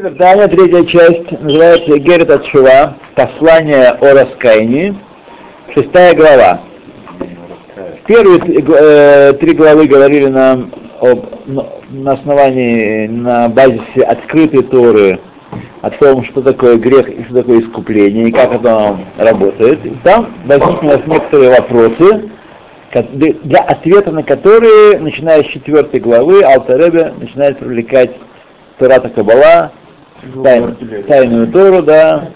Таня, третья часть, называется Герет Атшува, послание о раскаянии, шестая глава. Первые э, три главы говорили нам об, на основании, на базисе открытой Торы, о том, что такое грех и что такое искупление, и как это работает. И там возникли у нас некоторые вопросы, для ответа на которые, начиная с четвертой главы, Алтаребе начинает привлекать Тората Кабала, тайн, тайную Тору, да.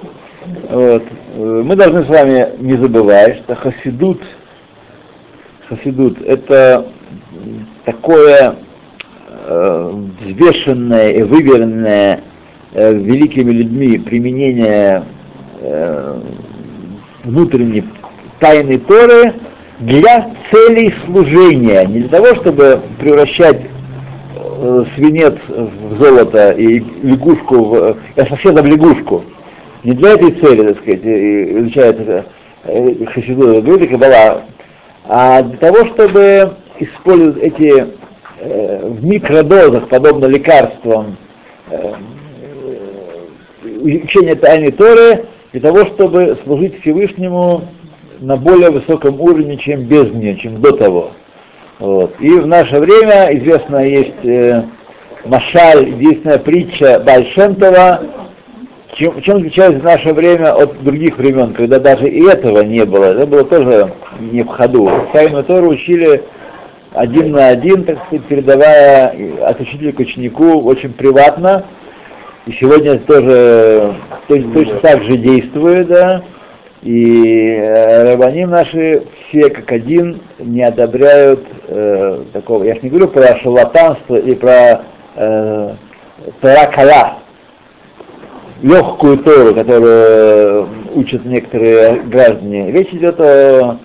Вот. Мы должны с вами не забывать, что Хасидут, Хасидут это такое э, взвешенное и выверенное э, великими людьми применение э, внутренней тайной Торы для целей служения, не для того, чтобы превращать э, свинец в золото и лягушку в, э, соседа в лягушку. Не для этой цели, так сказать, изучает э, Хасиду, говорит Кабала, а для того, чтобы использовать эти э, в микродозах, подобно лекарствам, э, учение тайны Торы, для того, чтобы служить Всевышнему на более высоком уровне, чем без нее, чем до того. Вот. И в наше время, известно, есть э, Машаль, единственная притча Бальшемтова, чем, чем отличается наше время от других времен, когда даже и этого не было, это было тоже не в ходу. Тайну Тору учили один на один, так сказать, передавая от учителя к ученику очень приватно. И сегодня тоже точно, точно так же действует, да. И э, рабаним наши все как один не одобряют э, такого. Я же не говорю про шалатанство и про э, таракала, легкую Тору, которую учат некоторые граждане. Речь идет о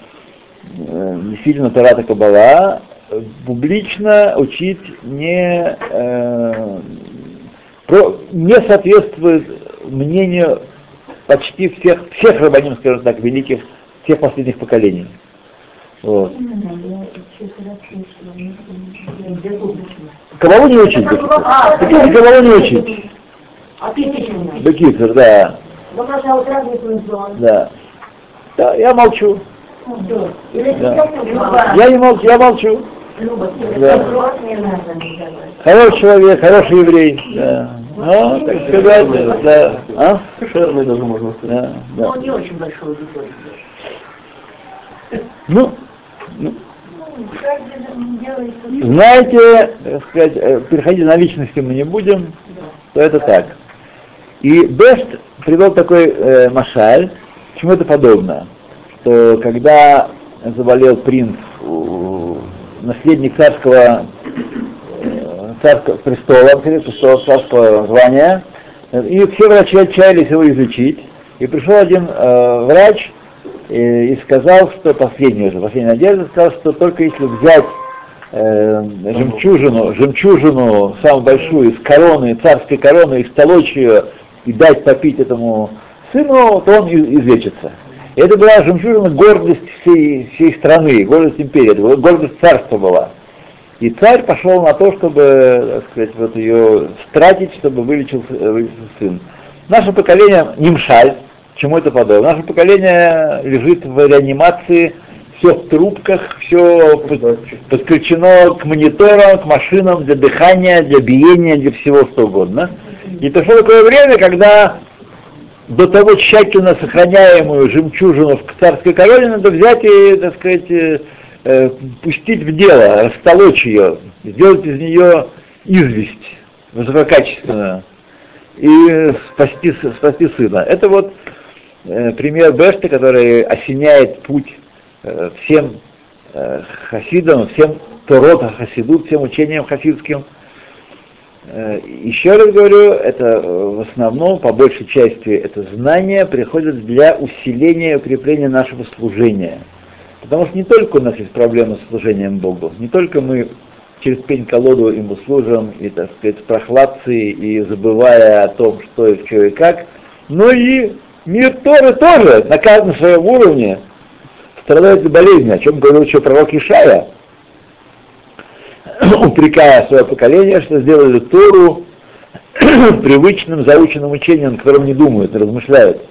э, действительно Тарата Кабала, публично учить не, э, про, не соответствует мнению почти всех, всех рабаним, скажем так, великих, всех последних поколений. Вот. Кабалу не учить, Бекитер. Кабалу не учить. Бекитер, да. Да. Да, я молчу. Да. Я не молчу, я молчу. Да. Хороший человек, хороший еврей. Да. Ну, так сказать, да. А? Кошерный даже можно сказать. Да, да. Он не очень большой аудитории. Ну, ну, знаете, так сказать, э, переходить на личности мы не будем, то это так. И Бест привел такой э, машаль, чему это подобно, что когда заболел принц, наследник царского царского престола, престола царского звания, и все врачи отчаялись его изучить, и пришел один э, врач и, и сказал, что последний уже, последняя надежда, сказал, что только если взять э, жемчужину, жемчужину самую большую из короны, царской короны, и столочь ее и дать попить этому сыну, то он излечится. И это была жемчужина гордость всей, всей страны, гордость империи, это была гордость царства была. И царь пошел на то, чтобы, так сказать, вот ее стратить, чтобы вылечился, вылечился сын. Наше поколение Нимшаль, чему это подобно. Наше поколение лежит в реанимации, все в трубках, все подключено к мониторам, к машинам для дыхания, для биения, для всего что угодно. И пришло такое время, когда до того тщательно сохраняемую жемчужину в царской короне надо взять и, так сказать, э, пустить в дело, растолочь ее, сделать из нее известь высококачественную и спасти, спасти сына. Это вот э, пример Бешта, который осеняет путь э, всем э, хасидам, всем Торот Хасидут, всем учениям хасидским. Э, еще раз говорю, это э, в основном, по большей части, это знание приходит для усиления и укрепления нашего служения – Потому что не только у нас есть проблемы с служением Богу, не только мы через пень-колоду ему служим, и, так сказать, прохладцей, и забывая о том, что и что и как, но и мир Торы тоже на каждом своем уровне страдает от болезни, о чем говорил еще пророк Ишая, упрекая свое поколение, что сделали Тору привычным заученным учением, на котором не думают, не размышляют.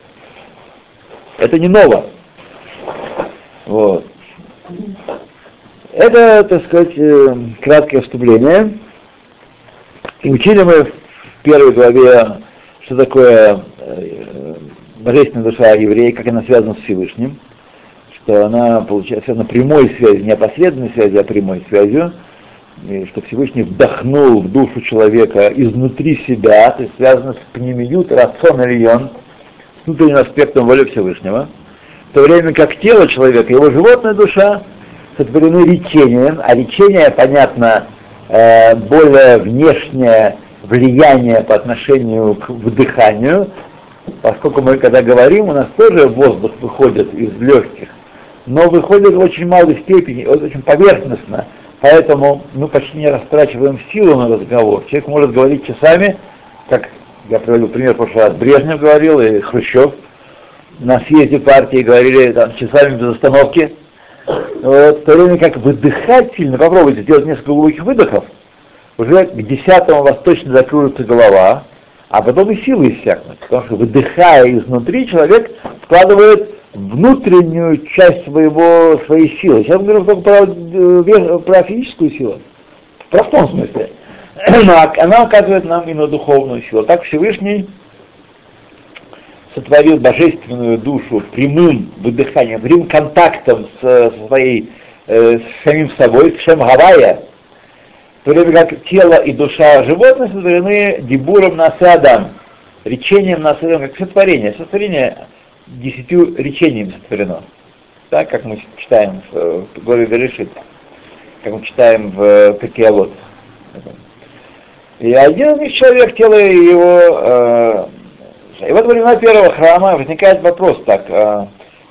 Это не ново. Вот. Это, так сказать, э, краткое вступление. И учили мы в первой главе, что такое э, божественная душа еврея, как она связана с Всевышним, что она получается на прямой связи, не опосредованной связи, а прямой связью, и что Всевышний вдохнул в душу человека изнутри себя, то есть связано с пнемиют, рацион ильон, с внутренним аспектом воли Всевышнего, то время как тело человека, его животная душа, сотворены речением, а речение, понятно, э, более внешнее влияние по отношению к вдыханию, поскольку мы когда говорим, у нас тоже воздух выходит из легких, но выходит в очень малой степени, очень поверхностно, поэтому мы почти не растрачиваем силу на разговор. Человек может говорить часами, как я приводил пример в прошлый раз, Брежнев говорил и Хрущев, на съезде партии говорили там, часами без остановки, вот, в то время как выдыхать сильно, попробуйте сделать несколько глубоких выдохов, уже к десятому у вас точно закроется голова, а потом и силы иссякнут, потому что выдыхая изнутри, человек вкладывает внутреннюю часть своего, своей силы. Сейчас мы говорим только про, э, про физическую силу, в простом смысле. Она оказывает нам и на духовную силу. Так Всевышний сотворил божественную душу прямым выдыханием, прямым контактом с, со своей, э, с самим собой, с Шем Гавайя, в то время как тело и душа животных сотворены дебуром на Адам, речением на Адам, как сотворение. Сотворение десятью речениями сотворено. Так, как мы читаем в, в главе Берешит, как мы читаем в Пекиавод. И один из них человек, тело его э, и вот во времена первого храма возникает вопрос так, э,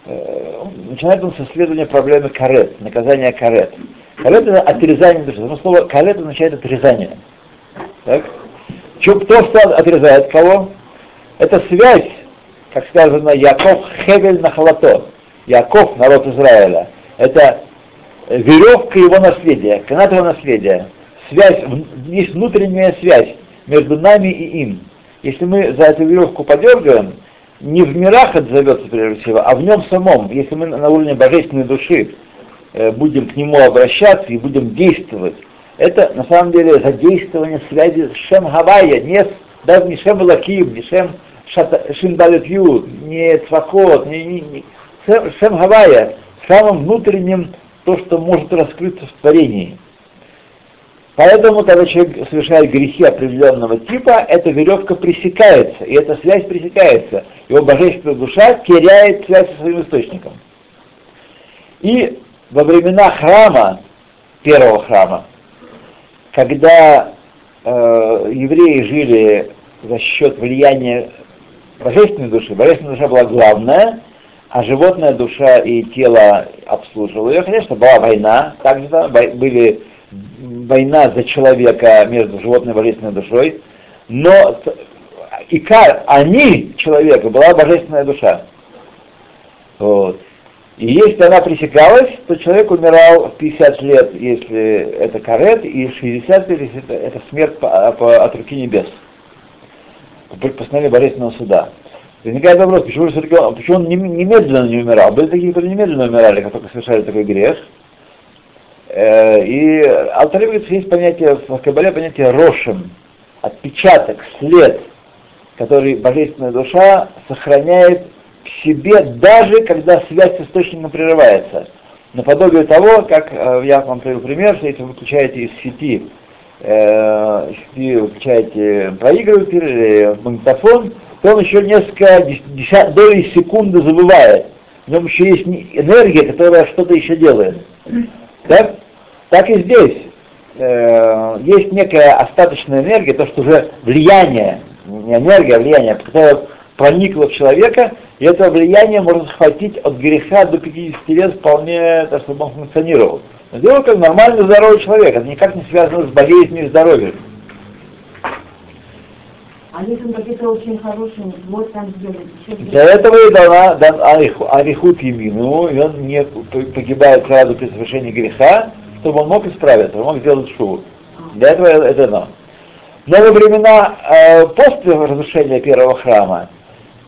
э, начинает он с исследования проблемы карет, наказания карет. Карет это отрезание души. Но слово карет означает отрезание. Так? Че, кто стал отрезает кого? Это связь, как сказано, Яков Хевель на халато. Яков, народ Израиля. Это веревка его наследия, канат его наследия. Связь, есть внутренняя связь между нами и им. Если мы за эту веревку подергаем, не в мирах отзовется прежде всего, а в нем самом. Если мы на уровне божественной души э, будем к нему обращаться и будем действовать, это на самом деле задействование связи с Шем Гавайя, не, даже не Шем Лаким, не Шем Шиндалет Ю, не Цвакот, не, не, не Шем Гавайя, самым внутренним то, что может раскрыться в творении. Поэтому, когда человек совершает грехи определенного типа, эта веревка пресекается, и эта связь пресекается. Его божественная душа теряет связь со своим источником. И во времена храма, первого храма, когда э, евреи жили за счет влияния божественной души, божественная душа была главная, а животная душа и тело обслуживали ее, конечно, была война, также да, были война за человека между животной и божественной душой, но икар, они, человека, была божественная душа. Вот. И если она пресекалась, то человек умирал в 50 лет, если это карет, и 60 лет, если это, это смерть по, по, от руки небес. По постановлению божественного суда. Возникает вопрос, почему, почему он немедленно не умирал? Были такие, которые немедленно умирали, как только совершали такой грех. Э, и говорит, есть понятие, в Кабале понятие рошем, отпечаток, след, который божественная душа сохраняет в себе, даже когда связь с источником прерывается. Наподобие того, как э, я вам привел пример, что если вы выключаете из сети, э, сети выключаете проигрыватель или магнитофон, то он еще несколько десят, долей секунды забывает. В нем еще есть энергия, которая что-то еще делает. Так? Так и здесь. Э, есть некая остаточная энергия, то, что уже влияние, не энергия, а влияние, которое проникло в человека, и это влияние может схватить от греха до 50 лет вполне, так чтобы он функционировал. Но дело как нормальный здоровый человек, это никак не связано с болезнью и здоровьем. А если какие-то очень хорошие, вот там сделать. Для этого и дана дан арихут емину, и он не погибает сразу при совершении греха, чтобы он мог исправиться, он мог сделать шуву. Для этого это дано. Но во времена э, после разрушения первого храма,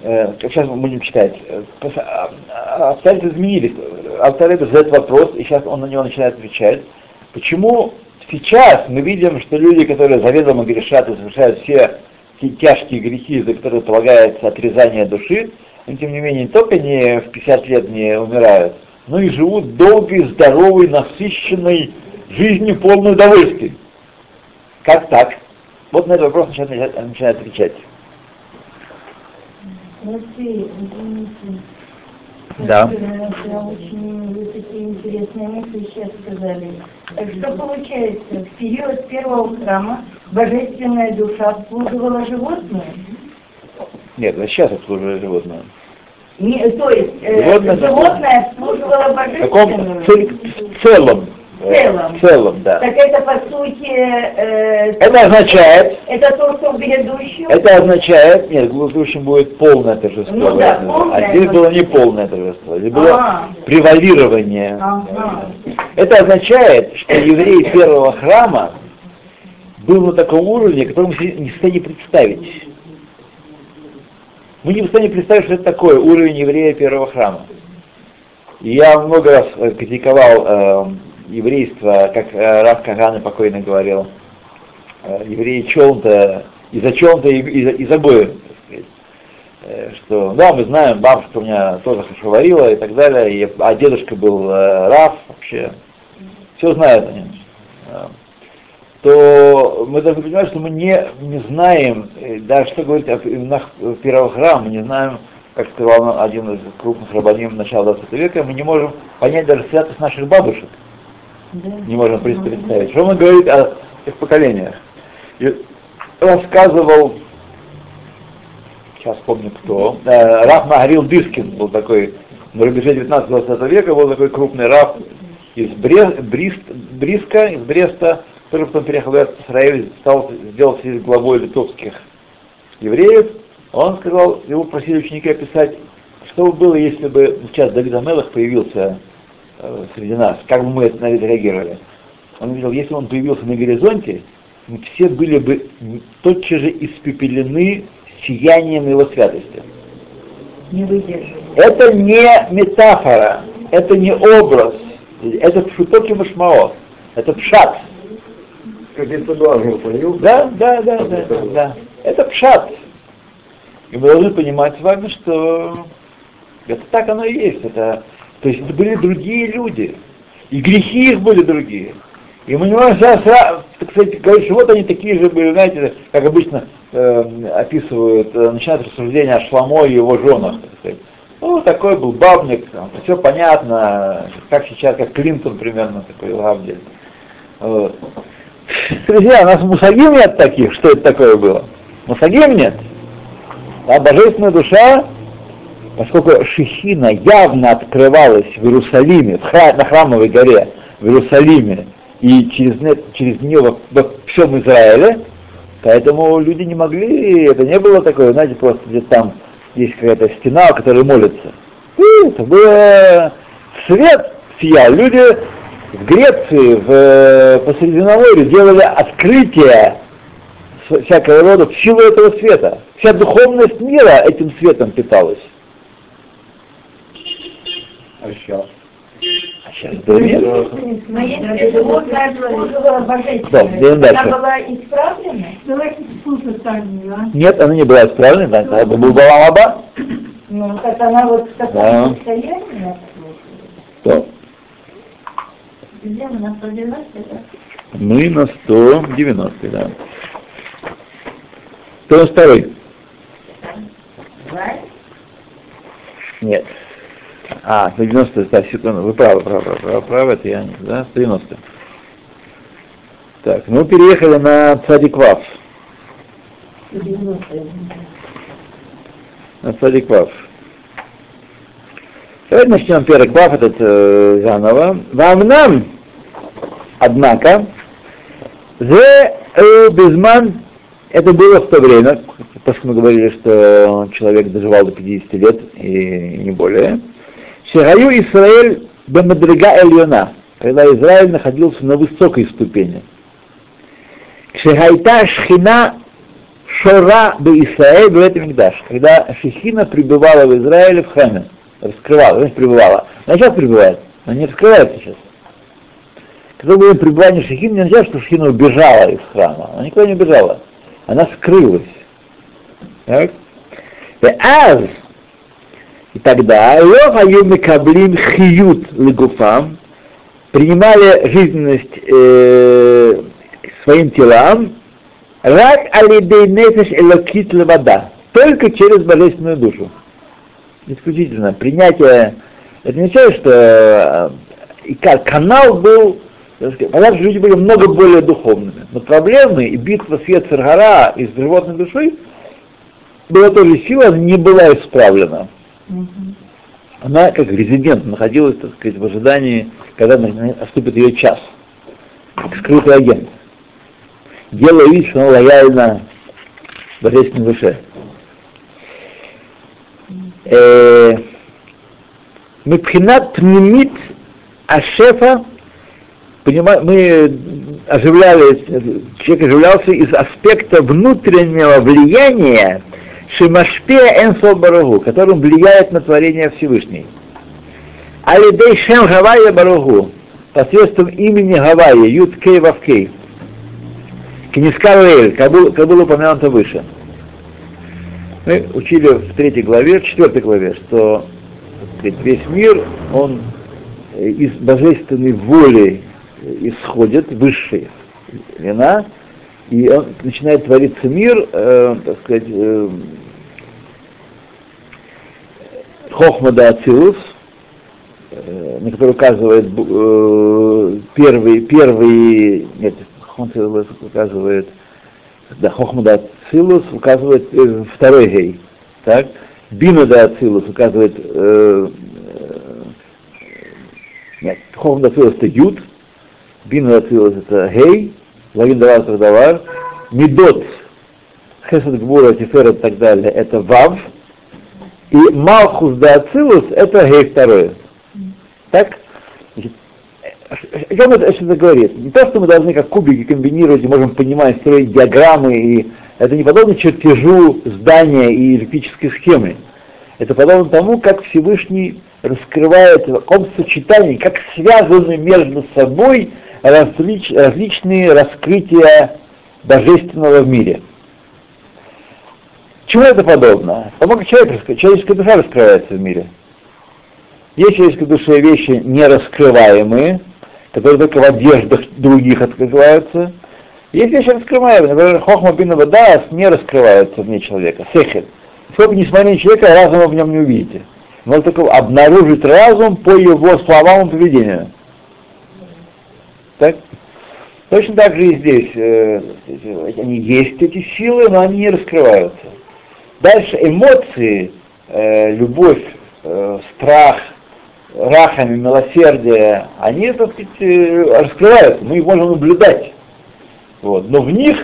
э, как сейчас мы будем читать, э, а- обстоятельства изменились. Автор задает вопрос, и сейчас он на него начинает отвечать. Почему сейчас мы видим, что люди, которые заведомо грешат и совершают все те тяжкие грехи, за которые полагается отрезание души, они, тем не менее, не только не в 50 лет не умирают, но и живут долгой, здоровой, насыщенной жизнью, полной удовольствий. Как так? Вот на этот вопрос начинает, начинает отвечать. Алексей, извините. Да. Очень вы такие интересные мысли сейчас сказали. Так что получается, в период первого храма божественная душа обслуживала животное? Нет, сейчас обслуживает животное. Не, то есть э, Животное- животное каком божественную в целом. В целом. В целом, да. Так это по сути э, Это означает, это то, что в грядущем. это означает, нет, в будущем будет полное торжество. Ну да, полное а здесь было не полное торжество, здесь было А. превалирование. Ага. Это означает, что еврей первого храма был на таком уровне, который мы не в состоянии представить. Мы не в состоянии представить, что это такое уровень еврея первого храма. И я много раз э, критиковал э, еврейство, как э, Рав Каганы покойно говорил, э, евреи челнта, из-за челнта и из-за, так сказать. Э, что, да, мы знаем, бабушка у меня тоже хорошо варила и так далее, и, а дедушка был э, Рав вообще, все знают о нем. То мы должны понимать, что мы не, не знаем, э, даже что говорить о именах первого храма, мы не знаем, как сказал нам один из крупных рабаним начала 20 века, мы не можем понять даже святость наших бабушек, Да. не можем представить. Что он говорит о их поколениях? И рассказывал, сейчас помню кто, э, Раф Магарил Дискин был такой, на рубеже 19-20 века был такой крупный Раф из Бре- Брист, Бриска, из Бреста, который потом переехал в Израиль, стал, сделался главой литовских евреев. Он сказал, его просили ученики описать, что бы было, если бы сейчас Давид Амелах появился э, среди нас, как бы мы на это реагировали. Он говорил, если он появился на горизонте, мы все были бы тотчас же испепелены сиянием его святости. Не выдерживаю. Это не метафора, это не образ, это пшутоки машмао, это пшат. Как это ангел появился? Да, да, да, да, да, да. Это пшат. И мы должны понимать с вами, что это так оно и есть. Это, то есть это были другие люди. И грехи их были другие. И мы не можем сейчас, так сказать, говорить, что вот они такие же были, знаете, как обычно э, описывают, э, начинают рассуждения о Шламо и его женах, так сказать. Ну, такой был бабник, все понятно, как сейчас, как Клинтон примерно такой Лавдель. Вот. Друзья, у нас мусагим нет таких, что это такое было. Мусагим нет. А божественная душа, поскольку Шехина явно открывалась в Иерусалиме, в хра- на храмовой горе в Иерусалиме, и через, через нее во, во всем Израиле, поэтому люди не могли, это не было такое, знаете, просто где там есть какая-то стена, у которой молятся. И это было свет сиял. Люди в Греции, в, э, по Средиземноморью делали открытие всякого рода в силу этого света. Вся духовность мира этим светом питалась. А сейчас? А сейчас этого нет. Но если животное Да, дальше. она была исправлена? Давайте слушать Таню, а? Нет, она не была исправлена, да, это был Баламаба. Ну, так она вот в таком Да. состоянии? Где мы на 190, да? Мы на 190, да. 102. Right? Нет. А, 190, да, секунду, вы правы, правы, правы, правы, правы, это я, да, 190. Так, ну переехали на Цадиквав. 90. на Цадиквав. Давайте начнем первый квав этот э, заново. Вам нам, однако, э, безман, это было в то время, поскольку мы говорили, что человек доживал до 50 лет и не более, Шагаю Исраэль бемадрига Эльона, когда Израиль находился на высокой ступени. Шехайта шхина шора бы Исраэль в этом Мигдаш, когда Шехина пребывала в Израиле в Хеме, раскрывала, значит пребывала. Она сейчас пребывает, она не раскрывается сейчас. Когда были пребывание Шехин, нельзя, что Шехина убежала из храма. Она никуда не убежала. Она скрылась. Так? И аз, и тогда Лохаю Микаблим Хиют Легуфам принимали жизненность э, своим телам, рак алидей нефиш элокит левада, только через божественную душу. Исключительно. Принятие, это не означает, что э, и канал был понятно, что люди были много более духовными, но проблемы и битва с Ецергара и с животной душой была тоже сила, она не была исправлена. Она, как резидент, находилась, так сказать, в ожидании, когда наступит ее час. Как скрытый агент. Делая вид, что она лояльна божественной душе. Мипхинат пнемит ашефа, мы оживлялись, человек оживлялся из аспекта внутреннего влияния Шимашпея Энсол Барагу, которым влияет на творение Всевышний. Алидей Шем Гавайя Барагу, посредством имени Гавайя, Юд Кей Вавкей. Книскар как было, как было упомянуто выше. Мы учили в третьей главе, в четвертой главе, что весь мир, он из божественной воли исходит, высшей вина, и он, начинает твориться мир, э, так сказать, э, Хохма да Ацилус, э, на который указывает э, первый, первый, нет, Хохма указывает, да, Хохма да Ацилус указывает э, второй гей, так, Бина да Ацилус указывает, э, э, нет, Хохма да Ацилус это Юд, Да Ацилус это гей, Лавин давар давар, Медот, Хесед Гбура, Тиферет и так далее, это Вав, и Малхус да Ацилус это Гей второе. Так? О чем это, это говорит? Не то, что мы должны как кубики комбинировать и можем понимать, строить диаграммы, и это не подобно чертежу здания и электрической схемы. Это подобно тому, как Всевышний раскрывает в каком сочетании, как связаны между собой различ, различные раскрытия божественного в мире. Чему это подобно? Потому как человек, человеческая душа раскрывается в мире. Есть в человеческой душе вещи нераскрываемые, которые только в одеждах других открываются. Есть вещи раскрываемые, например, хохма бина вода не раскрывается вне человека, сехет. Сколько не смотри на человека, разума в нем не увидите. Можно только обнаружить разум по его словам и поведению. Так? Точно так же и здесь. Э, они есть, эти силы, но они не раскрываются. Дальше эмоции, э, любовь, э, страх, рахами, милосердие, они, так сказать, э, раскрываются, мы их можем наблюдать. Вот. Но в них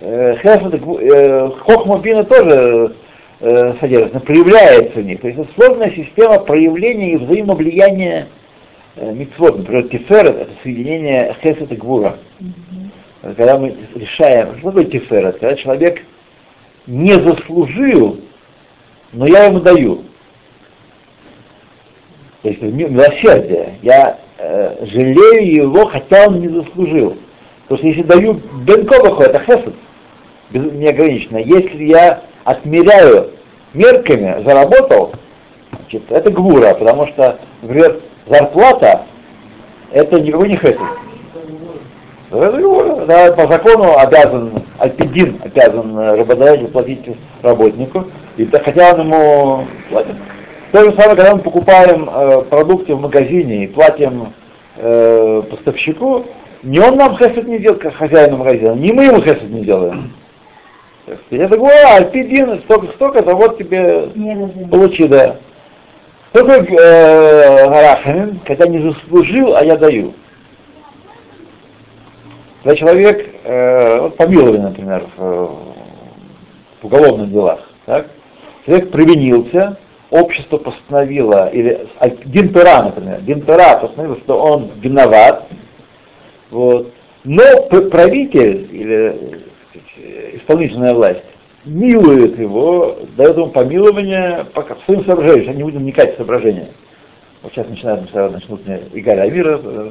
э, э, хохмабина тоже э, содержится, проявляется в них. То есть это сложная система проявления и взаимовлияния митцвот. Например, тиферет — это соединение хесед и гвура. Mm-hmm. Когда мы решаем, что такое тиферет? Когда человек не заслужил, но я ему даю. То есть милосердие. Я э, жалею его, хотя он не заслужил. Потому что если даю бенковаху, это хесед, неограниченно. Если я отмеряю мерками, заработал, значит, это гвура, потому что, например, зарплата это никакой не хесед. Да, по закону обязан, альпидин обязан работодатель платить работнику, и хотя он ему платит. То же самое, когда мы покупаем э, продукты в магазине и платим э, поставщику, не он нам хесед не делает, как хозяину магазина, не мы ему хесед не делаем. Я говорю, а, альпидин, столько, столько, то вот тебе получи, да. Такой э, Гарахамин, когда не заслужил, а я даю. Когда человек, э, вот помилование, например, в, в уголовных делах, так, человек провинился, общество постановило, или Динпера, например, Динпера постановил, что он виноват, вот, Но правитель или э, исполнительная власть милует его, дает ему помилование по своим соображениям, что не будем вникать в соображения. Вот сейчас начинают, начнут мне Игаль Амира э,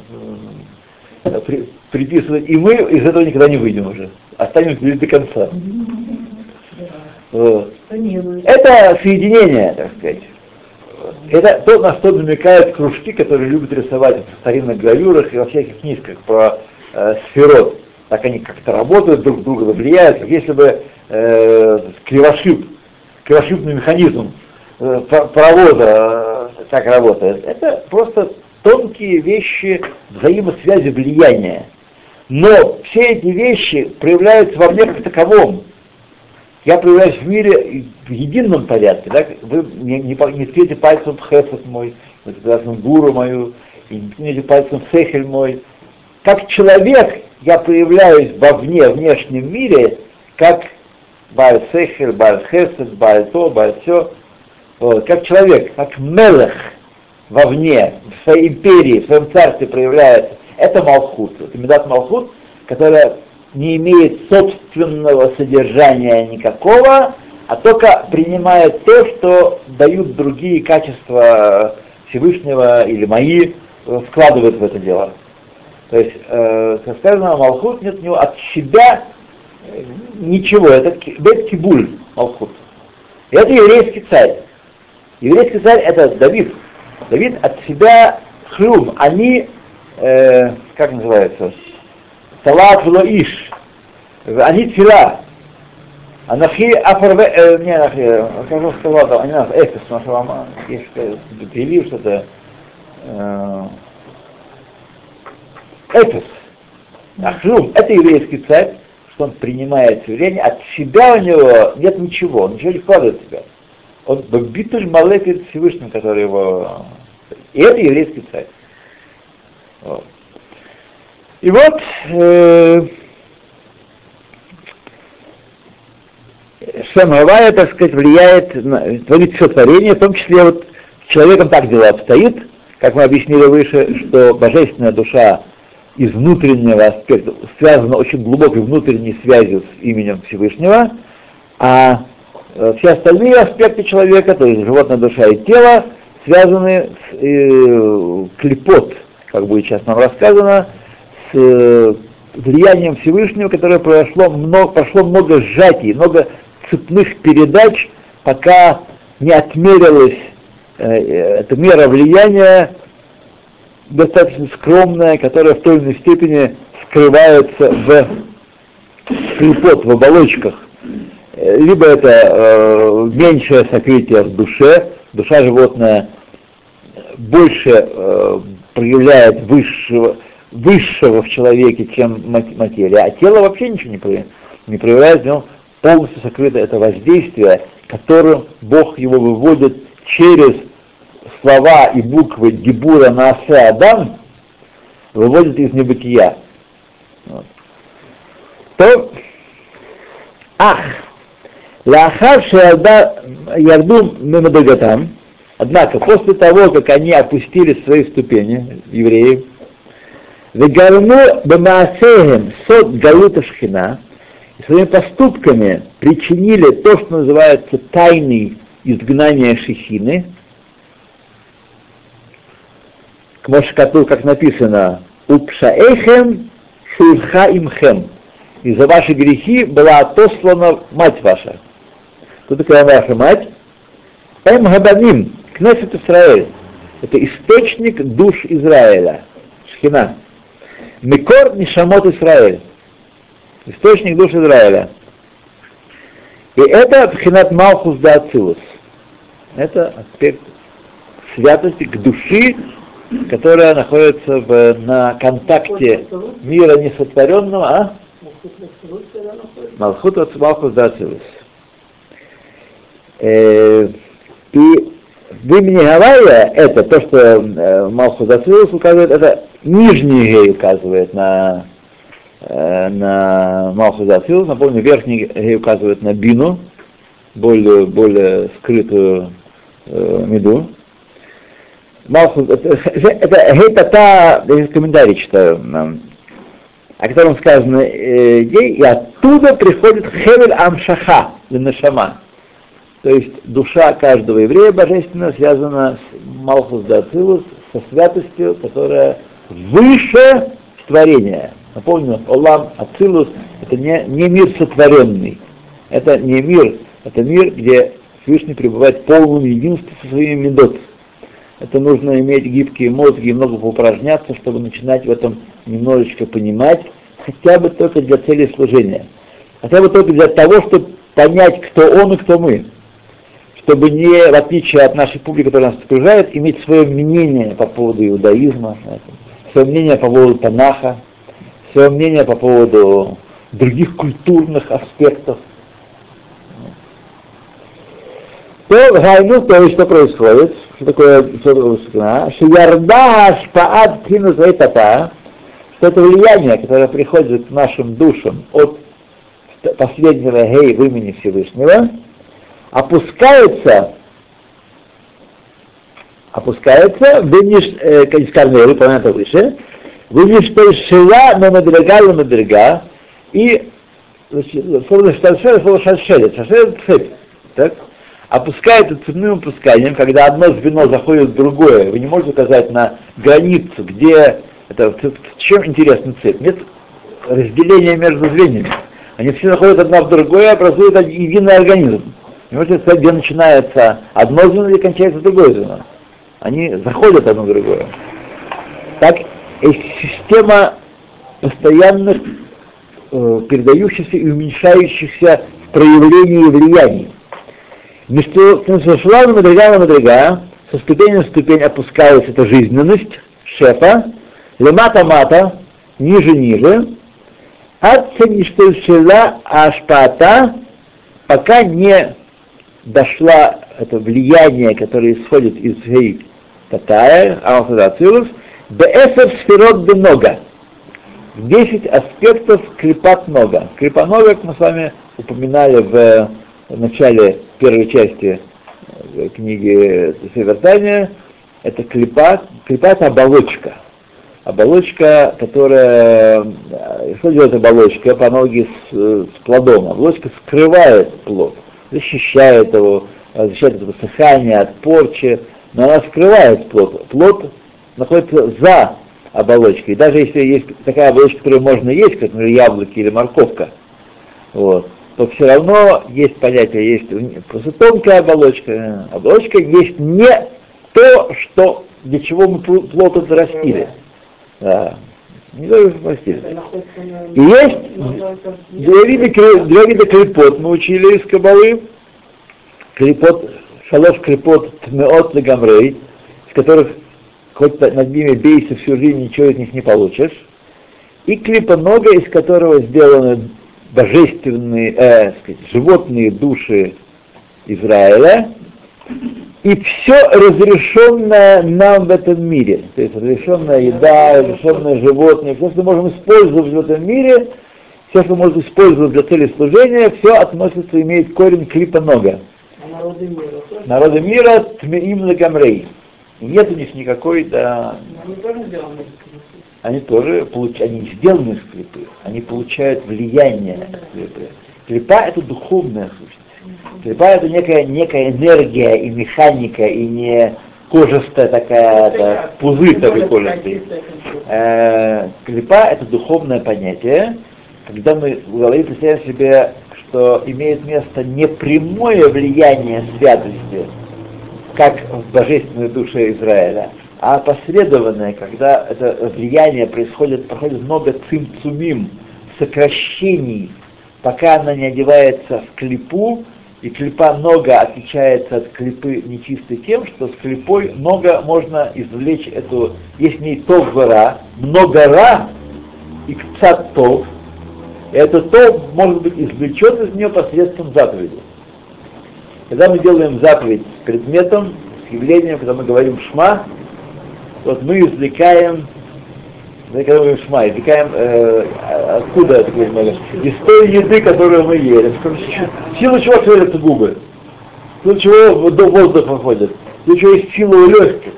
э, при, приписывать, и мы из этого никогда не выйдем уже. Останемся до конца. Вот. Это соединение, так сказать. Это то, на что намекают кружки, которые любят рисовать в старинных гравюрах и во всяких книжках про э, сферот. Так они как-то работают, друг друга влияют, как если бы э, кривошип, кривошипный механизм э, паровоза э, так работает. Это просто тонкие вещи взаимосвязи влияния. Но все эти вещи проявляются во мне как таковом. Я проявляюсь в мире в едином порядке. Да? Вы не, не, не ткните пальцем в хесед мой, ткните гуру мою, и не ткните пальцем в сехель мой. Как человек я проявляюсь вовне, в внешнем мире, как Баль Сехер, Баль Хесед, Баль То, Баль Все. Вот, как человек, как Мелех вовне, в своей империи, в своем царстве проявляется. Это Малхут. Это Медат Малхут, которая не имеет собственного содержания никакого, а только принимает то, что дают другие качества Всевышнего или мои, вкладывают в это дело. То есть, э, как сказано, Малхут нет у него от себя ничего, это Бет Кибуль Малхут. И это еврейский царь. Еврейский царь это Давид. Давид от себя хлюм. Они, э, как называется, салат иш. Они тфила. Анахи афарве, э, не анахи, как же сказал, они нас, эфис, машалама, есть перелив что-то, э, эфис. Ахлюм, это еврейский царь, что он принимает творение, от себя у него нет ничего, он ничего не вкладывает в себя. Он битуль мале перед Всевышним, который его... И это еврейский царь. Вот. И вот э, Шамавая, так сказать, влияет, на, творит все творение, в том числе вот с человеком так дела обстоит, как мы объяснили выше, что божественная душа из внутреннего аспекта связана очень глубокой внутренней связью с именем Всевышнего, а э, все остальные аспекты человека, то есть животная душа и тело, связаны с э, клепот, как будет сейчас нам рассказано, с э, влиянием Всевышнего, которое прошло много, прошло много сжатий, много цепных передач, пока не отмерилась э, эта мера влияния достаточно скромная, которая в той или иной степени скрывается в клепот, в оболочках. Либо это э, меньшее сокрытие в душе, душа животное больше э, проявляет высшего, высшего в человеке, чем материя, а тело вообще ничего не проявляет, не проявляет в нем полностью сокрыто это воздействие, которым Бог его выводит через слова и буквы Дибура на Асе Адам, выводит из небытия. Вот. То, ах, Лахар Ярду Мемадагатам, однако после того, как они опустили свои ступени, евреи, Вегарму Бамаасеем Сот Галута Шхина, своими поступками причинили то, что называется тайный изгнание Шехины, к Мошкату, как написано, Упшаэхем Шурха имхем. И за ваши грехи была отослана мать ваша. Кто такая ваша мать? Эм Габаним, Кнесет Израиль. Это источник душ Израиля. Шхина. Микор Нишамот Израиль. Источник душ Израиля. И это Пхинат Малхус да Ацилус. Это аспект святости к души которая находится в, на контакте мира несотворенного, а? Малхут от Малхус Дацилус. Э, и в имени Гавайя это то, что э, Малхус указывает, это нижний гей указывает на, э, на Малхус Дацилус. Напомню, верхний гей указывает на Бину, более, более скрытую э, меду. Малхус, это, это, это та, я комментарий читаю, о котором сказано э, ей, и оттуда приходит Хевель Амшаха, Ленашама. То есть душа каждого еврея божественного связана с Малхус Дацилус, со святостью, которая выше творения. Напомню, Олам Ацилус — это не, не мир сотворенный, это не мир, это мир, где Всевышний пребывает в полном единстве со своими медот. Это нужно иметь гибкие мозги и много поупражняться, чтобы начинать в этом немножечко понимать, хотя бы только для цели служения. Хотя бы только для того, чтобы понять, кто он и кто мы. Чтобы не, в отличие от нашей публики, которая нас окружает, иметь свое мнение по поводу иудаизма, свое мнение по поводу Танаха, свое мнение по поводу других культурных аспектов. То, гайну, то есть что происходит, что такое Шиярда Ашпаат Кину Тата, что это влияние, которое приходит к нашим душам от последнего Гей в имени Всевышнего, опускается опускается, выниш, э, из Кармелы, понятно выше, выниш шила на мадрига на мадрига, и слово шальшель, слово шальшель, шальшель так? Опускается цепным опусканием, когда одно звено заходит в другое, вы не можете указать на границу, где это чем интересна цепь? Нет разделения между звеньями. Они все находят одна в другое и образуют единый организм. Не можете сказать, где начинается одно звено и кончается другое звено. Они заходят одно в другое. Так, есть система постоянных э, передающихся и уменьшающихся в проявлении влияний. Между шланом мадрига на мадрига, со ступени на ступень опускается эта жизненность шефа, лемата-мата, ниже-ниже, шела ашпата, пока не дошла это влияние, которое исходит из Гей Татая, Амасадацилус, Беэсер сферот бенога. 10 аспектов клипат нога. Клипа как мы с вами упоминали в, в начале первой части э, книги Севертания, это клипа, клипа это оболочка. Оболочка, которая... Э, что делает оболочка по аналогии с, э, с плодом? Оболочка скрывает плод, защищает его, защищает от высыхания, от порчи, но она скрывает плод. Плод находится за оболочкой. Даже если есть такая оболочка, которую можно есть, как, например, яблоки или морковка, вот, то все равно есть понятие, есть просто тонкая оболочка. Оболочка есть не то, что, для чего мы плод это растили. Да. Не то, что растили. И есть два вида, два вида клепот мы учили из Кабалы. Клепот, шалош клепот тмеот легамрей, из которых хоть над ними бейся всю жизнь, ничего из них не получишь. И клипонога, из которого сделаны божественные, э, сказать, животные души Израиля, и все разрешенное нам в этом мире. То есть разрешенная еда, разрешенное животное, все, что можем использовать в этом мире, все, что можно использовать для цели служения, все относится, имеет корень клипа нога. Народы мира? Народы мира тмеим лагамрей. Нет у них никакой, да... Они тоже сделаны они сделаны из клипы, они получают влияние клипы. Клипа это духовная сущность. Клипа это некая, некая энергия и механика, и не кожистая такая, это, пузырь такой кожистый. Э, клипа это духовное понятие, когда мы в голове представляем себе, что имеет место непрямое влияние святости, как в божественной душе Израиля, а опосредованное, когда это влияние происходит, проходит много цимцумим, сокращений, пока она не одевается в клипу, и клипа много отличается от клипы нечистой тем, что с клипой много можно извлечь эту, есть в ней тов много ра и кцат тов, и это то может быть извлечен из нее посредством заповеди. Когда мы делаем заповедь с предметом, с явлением, когда мы говорим шма, вот мы извлекаем, мы когда говорим шма, извлекаем, э, откуда это говорим, из той еды, которую мы ели. Сила чего шевелятся губы? Сила чего до воздух выходит? Сила чего есть сила у легких?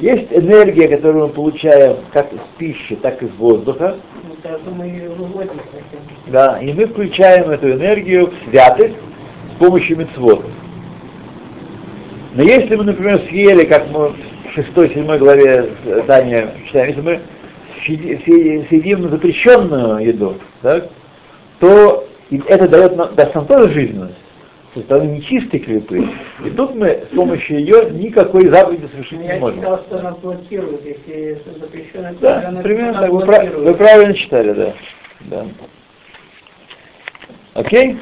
Есть энергия, которую мы получаем как из пищи, так и из воздуха. Да, и мы включаем эту энергию в святость с помощью мецвод. Но если мы, например, съели, как мы 6-7 главе Таня читаем, если мы съедим запрещенную еду, так, то это дает, даст нам тоже жизненность со стороны нечистой клипы. И тут мы с помощью ее никакой заповеди совершить не можем. Я считал, что она блокирует, если запрещено. Да, примерно так. Вы, прав, вы правильно читали, да. да. Окей?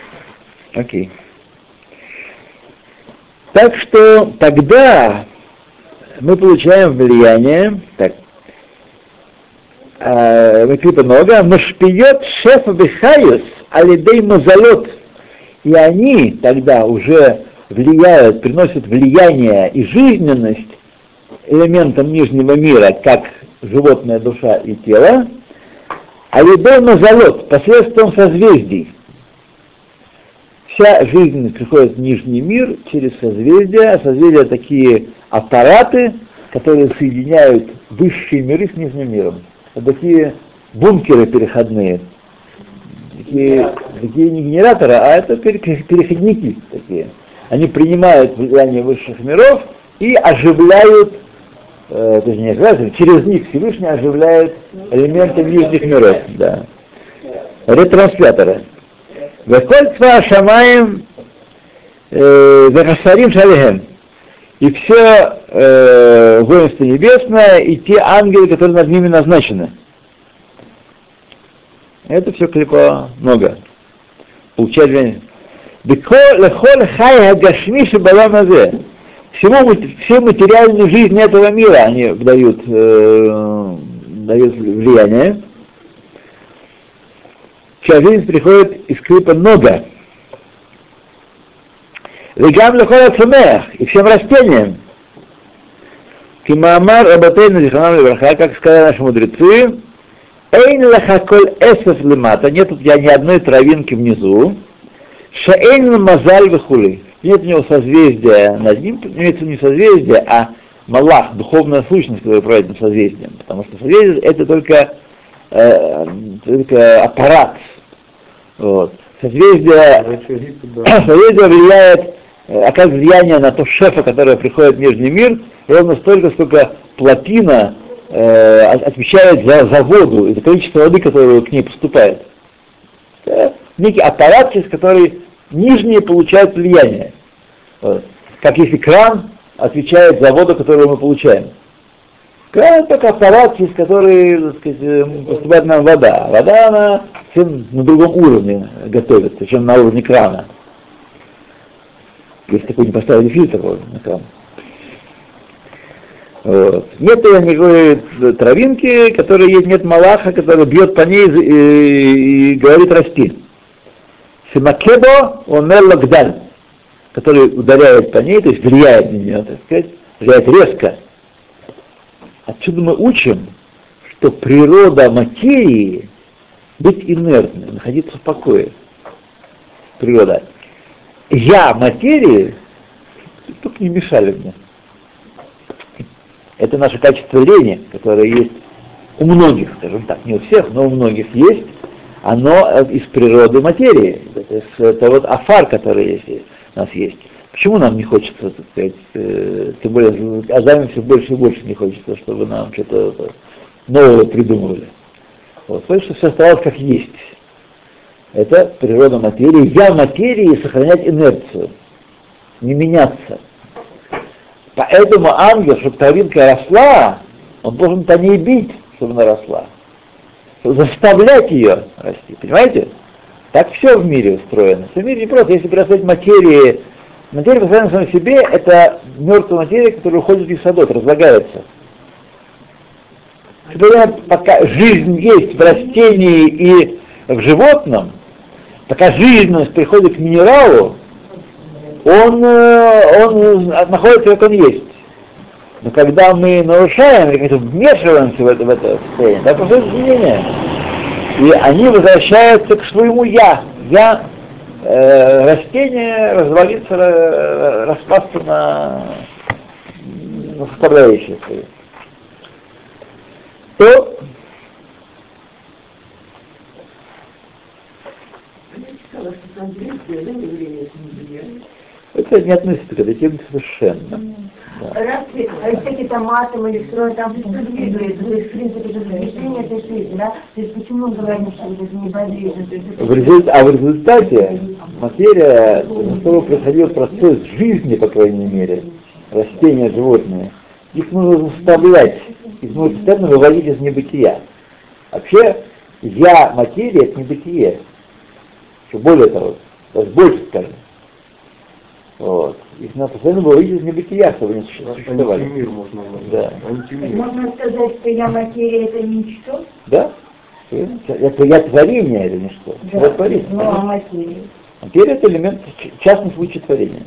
Окей. Так что тогда мы получаем влияние, так, э, клипа нога, машпиет шефа бихайус, алидей мазалот, и они тогда уже влияют, приносят влияние и жизненность элементам нижнего мира, как животная душа и тело, а лидей мазалот посредством созвездий. Вся жизнь приходит в нижний мир через созвездия, а созвездия такие аппараты, которые соединяют высшие миры с нижним миром. Это такие бункеры переходные, такие, такие не генераторы, а это переходники такие. Они принимают влияние высших миров и оживляют, э, точнее, оживляют, через них Всевышний оживляет элементы нижних миров. Да. Ретрансляторы. Веколь цва шамаем э, вехасарим шалихем. И все э, воинство небесное, и те ангелы, которые над ними назначены. Это все клипа много. Получать. Всему, все материальную жизнь этого мира они дают, э, дают влияние. Вся жизнь приходит из клипа много. Вегам лехола цумех, и всем растениям. Кимаамар Рабатейна Зиханам Левраха, как сказали наши мудрецы, Эйн лахаколь эсэф лимата, нет у тебя ни одной травинки внизу, шаэйн мазаль вихули, нет у него созвездия над ним, имеется не созвездие, а Малах, духовная сущность, которая управляет над созвездием, потому что созвездие это только, э, только аппарат. Вот. Созвездие, созвездие влияет, э, оказывает влияние на то шефа, который приходит в Нижний мир, ровно столько, сколько плотина э, отвечает за, за воду и за количество воды, которое к ней поступает. Это некий аппарат, через который нижние получают влияние. Вот. Как если кран отвечает за воду, которую мы получаем. Кран только аппарат, через который так сказать, э, поступает нам вода. Вода, она на другом уровне готовится, чем на уровне крана. Если такой не поставили фильтр на кран. Вот. Нет никакой травинки, которая есть, нет малаха, который бьет по ней и, и говорит расти. Симакебо он гдаль, который ударяет по ней, то есть влияет на нее, так сказать, влияет резко. Отсюда мы учим, что природа материи быть инертной, находиться в покое. Природа. Я материи, только не мешали мне. Это наше качество лени, которое есть у многих, скажем так, не у всех, но у многих есть, оно из природы материи. Это, это вот афар, который есть, у нас есть. Почему нам не хочется, так сказать, э, тем более Азами все больше и больше не хочется, чтобы нам что-то нового придумывали. Вот, потому что все оставалось как есть. Это природа материи. Я материи сохранять инерцию, не меняться. Поэтому ангел, чтобы травинка росла, он должен по ней бить, чтобы она росла. Чтобы заставлять ее расти. Понимаете? Так все в мире устроено. Все в мире не просто. Если представить материи, материя по самой себе это мертвая материя, которая уходит из садов, разлагается. Пока жизнь есть в растении и в животном, пока жизненность приходит к минералу, он, э, он находится, как он есть. Но когда мы нарушаем или как-то вмешиваемся в это, в это состояние, да, происходит изменение. И они возвращаются к своему «я». «Я» э, растение развалится, распасться на, на составляющие свои. то это не относится к этой теме совершенно. Да. А если какие-то атом или строй, там все двигается, то есть, в принципе, это же движение этой жизни, да? То есть, почему мы говорим, что это неподвижно? То есть, это В результ- А в результате материя, на которой происходил процесс жизни, по крайней мере, растения, животные, их нужно заставлять, их нужно постоянно выводить из небытия. Вообще, я материя это небытие. Еще более того, даже больше скажем. Вот. Их надо постоянно выводить из небытия, чтобы они суще- существовали. Антимир можно назвать. Да. Антимир. Можно сказать, что я материя, это ничто? Да? Это я творение, это ничто. Я творение. Ну, а материя? Материя это элемент, частный случай творения.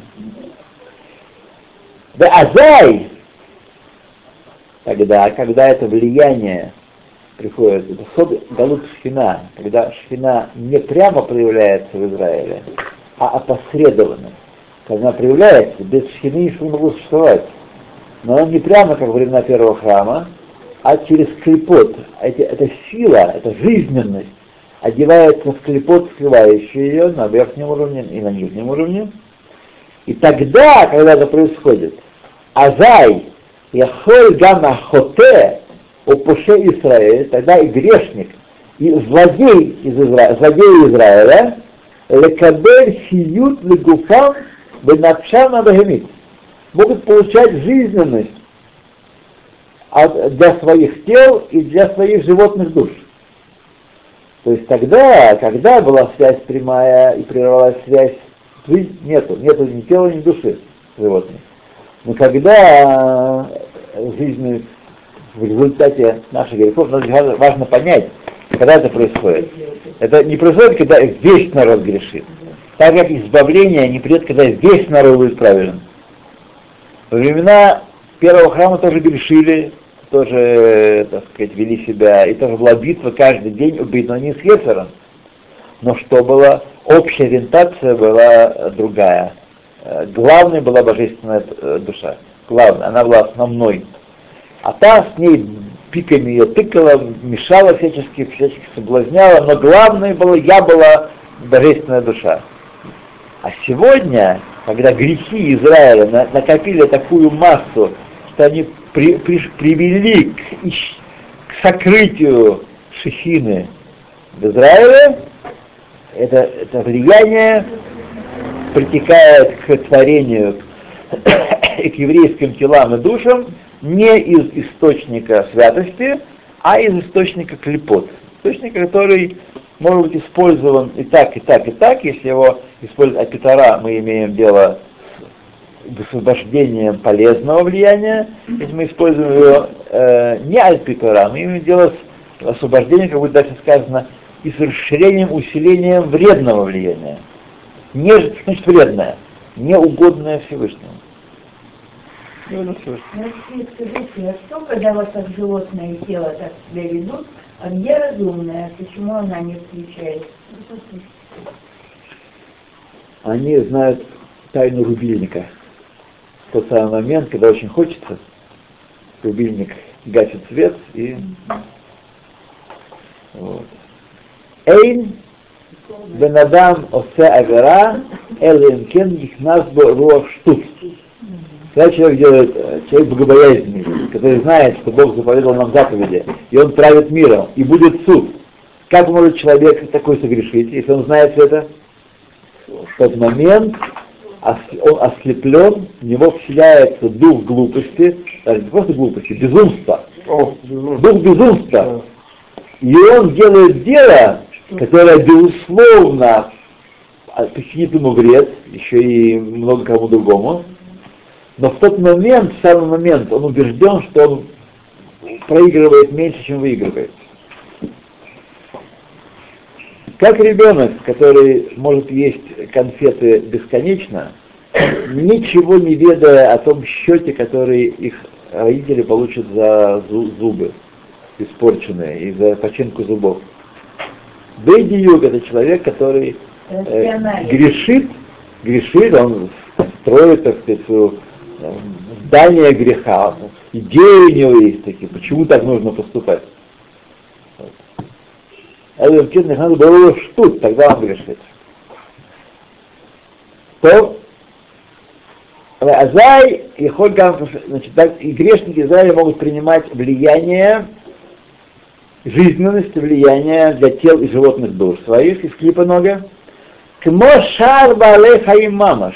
Да азай, тогда, когда это влияние приходит, это сод галут шхина, когда шхина не прямо проявляется в Израиле, а опосредованно. Когда она проявляется, без шхины ничего не могло существовать. Но она не прямо, как во времена первого храма, а через клепот. Эти, эта сила, эта жизненность одевается в клепот, скрывающий ее на верхнем уровне и на нижнем уровне. И тогда, когда это происходит, Азай, Яхоль Гама Хоте, Упуше Израиль, тогда и грешник, и злодей из Изра... злодей Израиля, Лекабель Сиют Легуфам Бенапшана Багемит, могут получать жизненность для своих тел и для своих животных душ. То есть тогда, когда была связь прямая и прервалась связь, жизнь нету, нету ни тела, ни души животных. Но когда жизнь в результате наших грехов, надо важно- понять, когда это происходит. Это не происходит, когда весь народ грешит. Так как избавление не придет, когда весь народ будет правильным. Во времена первого храма тоже грешили, тоже, так сказать, вели себя, и тоже была битва каждый день но не с Ецером. Но что было? Общая ориентация была другая. Э, Главной была божественная э, душа. Главная, она была основной. А та с ней пиками ее тыкала, мешала всячески, всячески соблазняла, но главной была, я была божественная душа. А сегодня, когда грехи Израиля на- накопили такую массу, что они при- при- привели к, к сокрытию шехины в Израиле, это, это влияние притекает к творению и к еврейским телам и душам не из источника святости, а из источника клепот. Источника, который может быть использован и так, и так, и так. Если его использовать апитара, мы имеем дело с высвобождением полезного влияния. Если мы используем его э, не альпитара, мы имеем дело с освобождением, как будет дальше сказано, и с расширением, усилением вредного влияния. Не, значит, вредное, неугодное Всевышнему. Неугодное Всевышнему. Значит, скажите, а что, когда вот так животное тело так себя ведут, а где разумное, почему она не включается? Они знают тайну рубильника. В тот самый момент, когда очень хочется, рубильник гасит свет и... Вот. Эйн бенадам осе агара элемкен ихнас бо руах штут. Когда человек делает, э, человек богобоязненный, который знает, что Бог заповедал нам заповеди, и он правит миром, и будет суд, как может человек такой согрешить, если он знает все это? В тот момент он ослеплен, в него вселяется дух глупости, даже не просто глупости, безумства, О, безумно. дух безумства. И он делает дело, которое, безусловно, а, причинит ему вред, еще и много кому другому. Но в тот момент, в самый момент, он убежден, что он проигрывает меньше, чем выигрывает. Как ребенок, который может есть конфеты бесконечно, ничего не ведая о том счете, который их родители получат за зу- зубы испорченные и за починку зубов. Бейди Юг это человек, который э, грешит, грешит, он строит, так сказать, свою, здание греха, идеи у него есть такие, почему так нужно поступать. Элем Кидных надо было штут, тогда он грешит. То Азай и Хольгам, значит, так, и грешники Израиля могут принимать влияние, жизненность, влияние для тел и животных душ своих из клипа нога. Кмо шар хаим мамаш,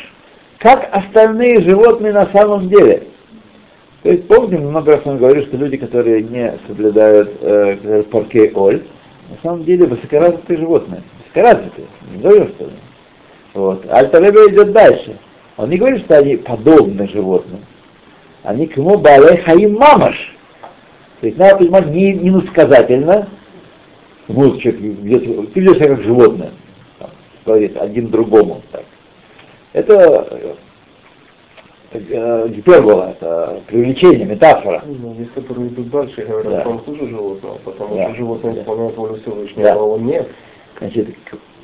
как остальные животные на самом деле. То есть помните, много раз мы говорили, что люди, которые не соблюдают э, паркей оль, на самом деле высокоразвитые животные. Высокоразвитые, не говорю, что ли. Вот. Альтаребе идет дальше. Он не говорит, что они подобны животным. Они к нему балай хаим мамаш. То есть надо понимать не, не насказательно, вот ты ведешь себя как животное, говорит один другому. Так. Это э, гипербола, это привлечение, метафора. Ну, есть которые идут дальше говорят, да. что он хуже животного, потому да. что животное да. исполняет волю Всевышнего, Да. а он нет. Значит,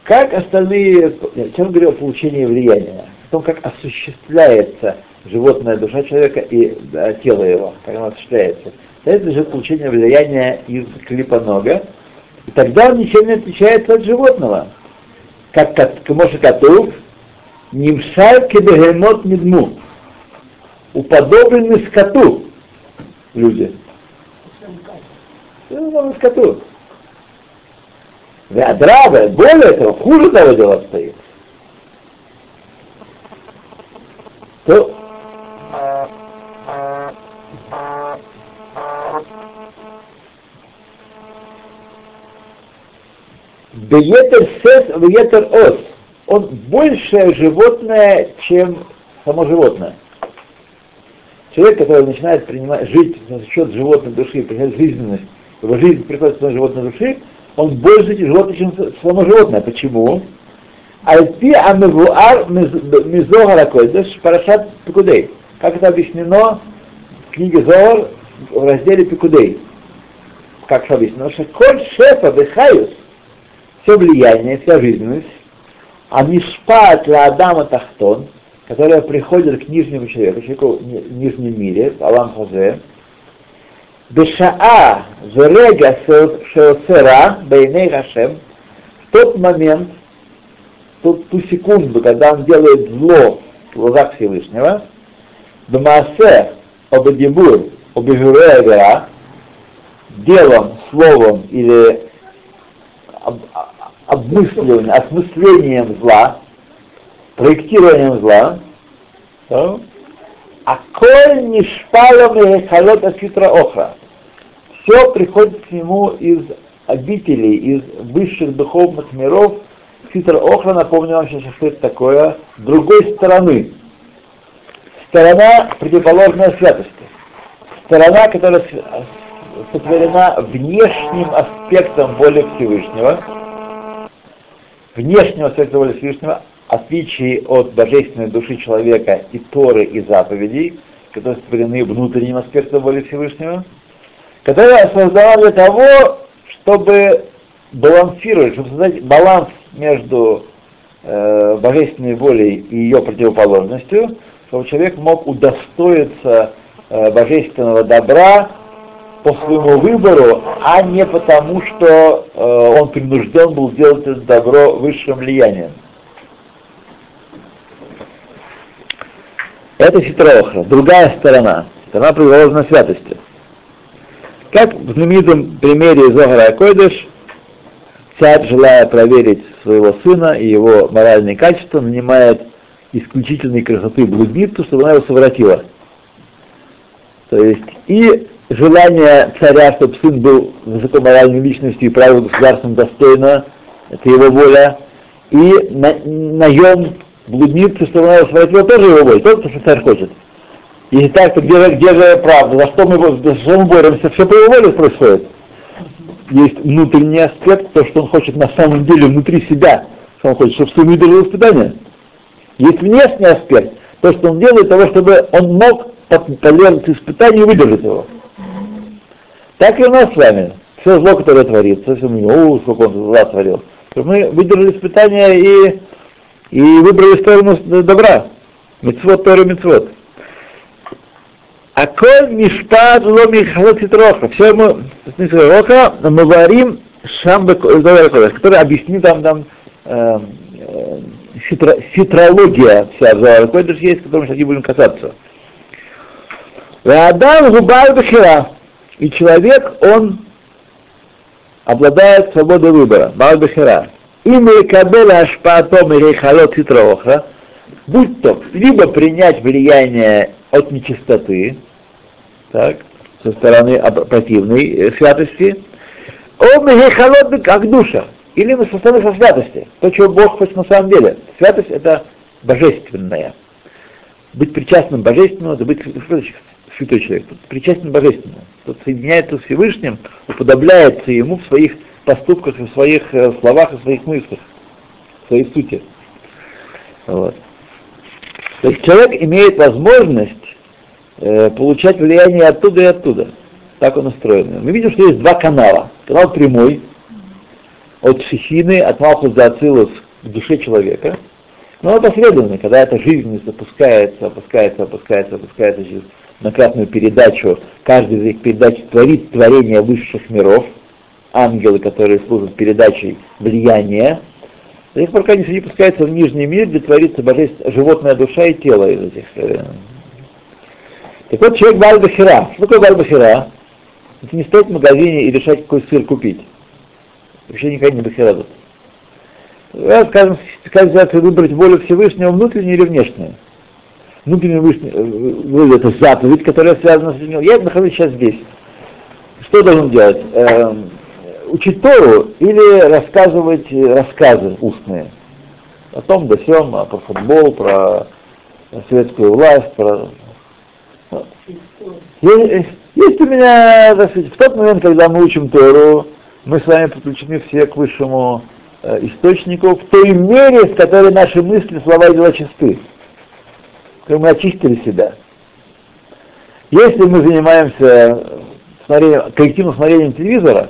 как остальные, я чем говорил о получении влияния, о том, как осуществляется животная душа человека и да, тело его, как оно осуществляется. Это лежит получение влияния из клипонога, и тогда он ничем не отличается от животного. Как Камоша Катув, Нимшаль кебегемот медму. Уподоблены скоту люди. Ну, скоту. Веадрабе, более того, хуже того дела обстоит. То Беетер сес, беетер ос. Он большее животное, чем само животное. Человек, который начинает принимать, жить за счет животной души, принимать жизненность, его жизнь приходит с животной души, он больше животное, чем само животное. Почему? Альпи амевуар мизогара койдеш парашат пикудей. Как это объяснено в книге Зоар в разделе Пикудей. Как это объяснено? Что коль шефа бехаюс, все влияние, вся жизненность, а мишпат ла Адама Тахтон, которая приходит к нижнему человеку, человеку в нижнем мире, Алам Хазе, Бешаа Зерега Шеоцера Бейней Хашем, в тот момент, ту, ту секунду, когда он делает зло в глазах Всевышнего, Бмаасе Обедибур Обежурея Вера, делом, словом или обмысливанием, осмыслением зла, проектированием зла, да? а коль не шпалом и халот аситра охра. Все приходит к нему из обителей, из высших духовных миров. Ситра охра, напомню вам сейчас, что это такое, другой стороны. Сторона противоположная святости. Сторона, которая сотворена внешним аспектом воли Всевышнего, внешнего аспекта воли Всевышнего, отличие от божественной души человека и Торы и заповедей, которые сотворены внутренним аспектом воли Всевышнего, которая создана для того, чтобы балансировать, чтобы создать баланс между э, божественной волей и ее противоположностью, чтобы человек мог удостоиться э, божественного добра по своему выбору, а не потому, что э, он принужден был делать это добро высшим влиянием. Это ситроохра, другая сторона, сторона противоположна святости. Как в знаменитом примере Зохара Акойдыш, царь, желая проверить своего сына и его моральные качества, нанимает исключительной красоты блудницу, чтобы она его совратила. То есть и желание царя, чтобы сын был высокоморальной личностью и правил государством достойно, это его воля, и на, наем блудницы, чтобы она совратила, тоже его воля, то, что царь хочет. Если так, то где, где же правда? За что мы, за что мы боремся? Все по его воле происходит. Есть внутренний аспект, то, что он хочет на самом деле внутри себя, что он хочет, чтобы сын выдержал испытание. Есть внешний аспект, то, что он делает того, чтобы он мог полезать испытание и выдержать его. Так и у нас с вами. Все зло, которое творится, все мы, о, сколько он зла творил. Мы выдержали испытания и, и выбрали сторону добра. Мецвод, Тору, мецвод. А коль мишпат ло михалот ситроха. Все мы, смысл роха, мы варим Шамбе который объяснит там, там э, э, ситро, ситрология вся в Зоар Койдыш есть, которой мы сейчас не будем касаться. Адам губар бахира. И человек, он обладает свободой выбора, бал бахира. Имя кабеля ашпаатом и рейхалот ситроха, будь то либо принять влияние от нечистоты, так, со стороны противной э, святости, он холодный как душа, или мы со стороны со святости, то, чего Бог хочет на самом деле. Святость это божественная. Быть причастным божественному, это быть святой человек, тут причастен божественному. Тут соединяется с Всевышним, уподобляется ему в своих поступках, в своих э, словах, в своих мыслях, в своей сути. Вот. То есть человек имеет возможность э, получать влияние оттуда и оттуда. Так он устроен. Мы видим, что есть два канала. Канал прямой, от Шехины, от Малхус до Ацилус к душе человека. Но он последовательный, когда эта жизненность опускается, опускается, опускается, опускается через многократную передачу. Каждый из этих передач творит творение высших миров, ангелы, которые служат передачей влияния, до тех пор, пока не пускается в нижний мир, где творится божественная животная душа и тело из этих. Э. Так вот, человек Бальбахира. Что такое Бальбахира? Это не стоит в магазине и решать, какой сыр купить. Вообще никогда не Бахира тут. Скажем, скажем, выбрать волю Всевышнего внутреннюю или внешнюю. Внутреннюю волю это заповедь, которая связана с ним. Я нахожусь сейчас здесь. Что должен делать? Эм, учить Тору или рассказывать рассказы устные о том, да сём, про футбол, про советскую власть, про... Есть, есть у меня, так сказать, в тот момент, когда мы учим Тору, мы с вами подключены все к высшему э, источнику в той мере, в которой наши мысли, слова и дела чисты. Когда мы очистили себя. Если мы занимаемся смотрением, коллективным смотрением телевизора,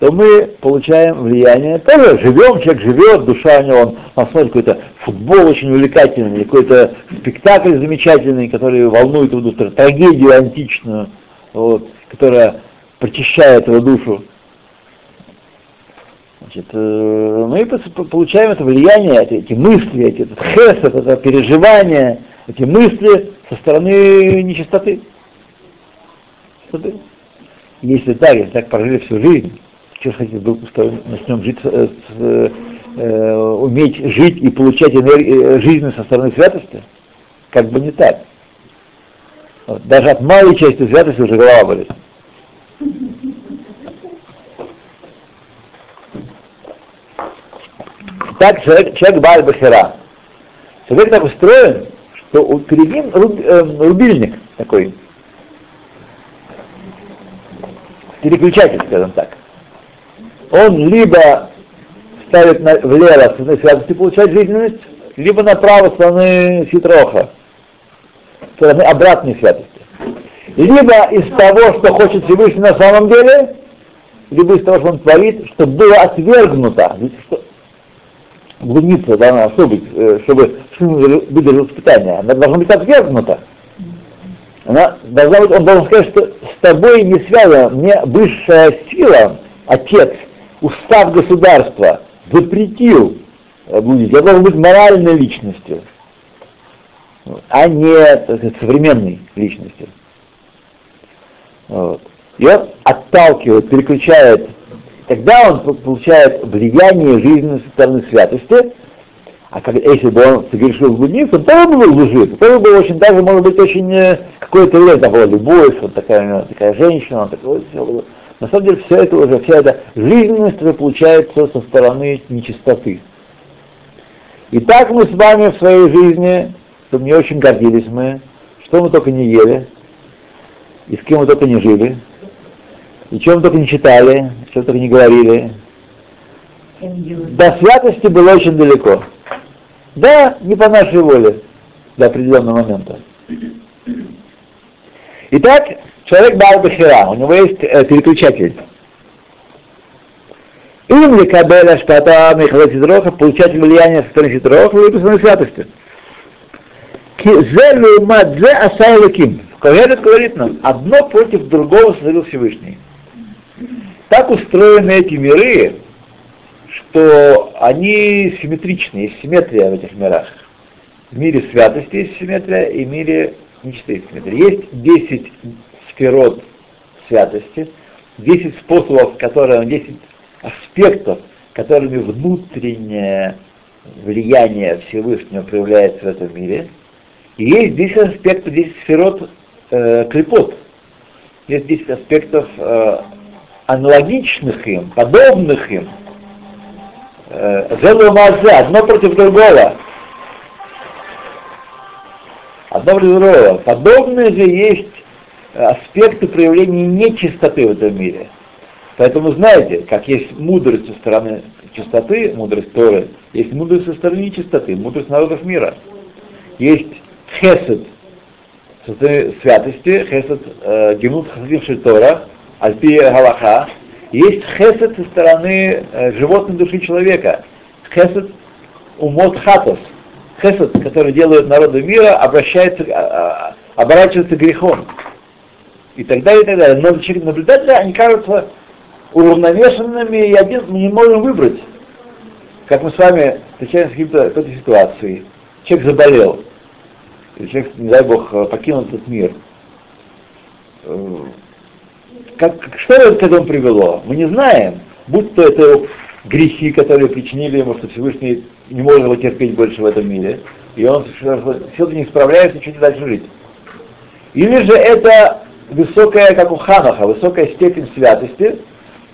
то мы получаем влияние, тоже живем, человек живет, душа у него, он, он смотрит какой-то футбол очень увлекательный, какой-то спектакль замечательный, который волнует его душу, трагедию античную, вот, которая прочищает его душу. Значит, э, мы получаем это влияние, эти, эти мысли, эти, этот хес, это переживание, эти мысли со стороны нечистоты. Если так, если так прожили всю жизнь, что хотите вдруг, начнем жить, э, э, э, уметь жить и получать энергию, э, жизнь со стороны святости? Как бы не так. Вот. Даже от малой части святости уже голова болит. Так человек, человек Баль Бахера. Человек так устроен, что перед ним руб, э, рубильник такой, переключатель, скажем так он либо ставит на, влево стороны святости, получает жизненность, либо направо стороны ситроха, стороны обратной святости. Либо из того, что хочет Всевышний на самом деле, либо из того, что он творит, чтобы было отвергнуто. Что, блудница должна что быть, э, чтобы выдержал испытание, она должна быть отвергнута. Она должна быть, он должен сказать, что с тобой не связана мне высшая сила, отец, устав государства запретил блудить, я должен быть моральной личностью, а не сказать, современной личностью. Вот. И он отталкивает, переключает, тогда он получает влияние жизни со стороны святости, а как, если бы он совершил блудницу, он тоже был лжив, тоже был очень, даже может быть очень э, какое-то время, там была любовь, вот такая, такая женщина, он такой, все было. На самом деле все это уже, вся эта жизненность уже получается со стороны нечистоты. И так мы с вами в своей жизни, чтобы не очень гордились мы, что мы только не ели, и с кем мы только не жили, и чем только не читали, мы только не говорили. До святости было очень далеко. Да, не по нашей воле до определенного момента. Итак, Человек Бал Бахира, у него есть э, переключатель. Им ли кабеля штата Михаила Сидроха, получать влияние со стороны Сидроха, выписанной святостью. Кизелю мадзе асайлаким. Каведет говорит нам, одно против другого сотворил Всевышний. Так устроены эти миры, что они симметричны, есть симметрия в этих мирах. В мире святости есть симметрия, и в мире нечистой есть симметрия. Есть 10 сферот святости, 10 способов, которые, 10 аспектов, которыми внутреннее влияние Всевышнего проявляется в этом мире. И есть 10 аспектов, 10 сферот э, клепот. Есть 10 аспектов э, аналогичных им, подобных им. Э, одно против другого. Одно против другого. Подобные же есть аспекты проявления нечистоты в этом мире. Поэтому знаете, как есть мудрость со стороны чистоты, мудрость Торы, есть мудрость со стороны нечистоты, мудрость народов мира. Есть хесед со стороны святости, хесед э, гемут хасадим шельтора, альпи галаха, есть хесед со стороны э, животной души человека, хесед умот хатос, хесед, который делают народы мира, обращается, э, оборачивается грехом. И так далее, и так далее. Но через наблюдателя они кажутся уравновешенными, и один мы не можем выбрать. Как мы с вами встречаемся в какой-то ситуации. Человек заболел, или человек, не дай бог, покинул этот мир. Как, что это к этому привело? Мы не знаем. Будь то это грехи, которые причинили ему, что Всевышний не может его терпеть больше в этом мире, и он все-таки не справляется, не дальше жить. Или же это высокая, как у Ханаха, высокая степень святости,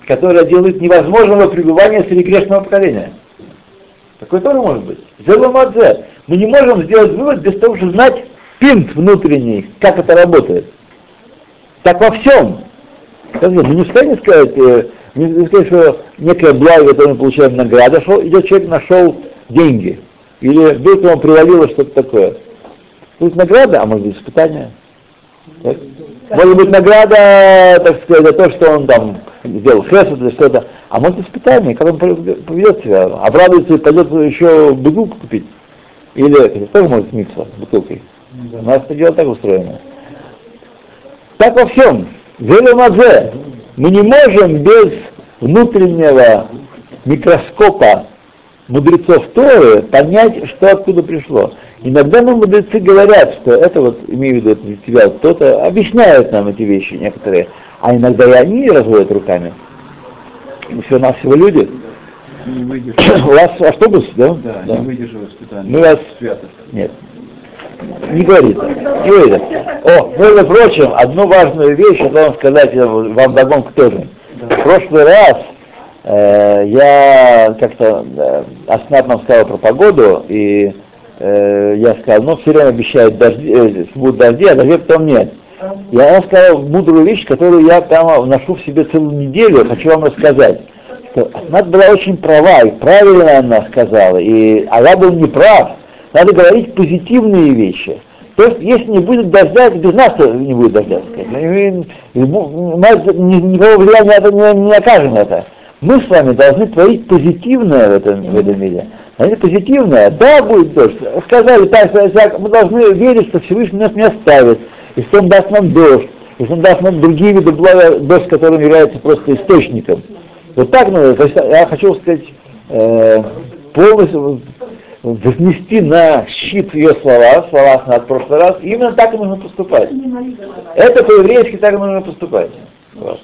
которая делает невозможного пребывания среди грешного поколения. Такое тоже может быть. Зеломадзе. Мы не можем сделать вывод без того, чтобы знать пинт внутренний, как это работает. Так во всем. Мы не в сказать, э, не сказать, что некое благо, которое мы получаем награда, что идет человек, нашел деньги. Или вдруг ему привалило что-то такое. Тут награда, а может быть испытание. Так? Может быть награда, так сказать, за то, что он там сделал хесед или что-то, а может испытание, как он поведет себя, обрадуется и пойдет еще бутылку купить. Или тоже может смыться бутылкой. У нас это дело так устроено. Так во всем. Веломазе. Мы не можем без внутреннего микроскопа мудрецов Торы понять, что откуда пришло. Иногда нам мудрецы говорят, что это вот, имею в виду это тебя, кто-то объясняет нам эти вещи некоторые, а иногда и они разводят руками. Мы все нас всего люди. У вас автобус, да? Да, да. не выдерживаю испытания. Мы вас... Святость. Нет. Не говорит. Не говорит. О, между прочим, одну важную вещь я должен сказать вам догонку тоже. В прошлый раз э, я как-то э, Аснат нам сказал про погоду, и э, я сказал, ну, все время обещают дожди, э, будут дожди, а дождей потом нет. И она сказала мудрую вещь, которую я там ношу в себе целую неделю, хочу вам рассказать. Что она была очень права, и правильно она сказала, и, а я был неправ. Надо говорить позитивные вещи. То есть, если не будет дождя, без нас не будет дождя. Нас никакого влияния это не, не окажем это. Мы с вами должны творить позитивное в этом, в этом мире. Они позитивное, да, будет дождь. Сказали так, так, мы должны верить, что Всевышний нас не оставит, если Он даст нам дождь, если Он даст нам другие виды блага, дождь, который является просто источником. Вот так надо, я хочу сказать, э, полностью вознести на щит ее слова, слова на прошлый раз, именно так и нужно поступать. Это по-еврейски так и нужно поступать. Вот.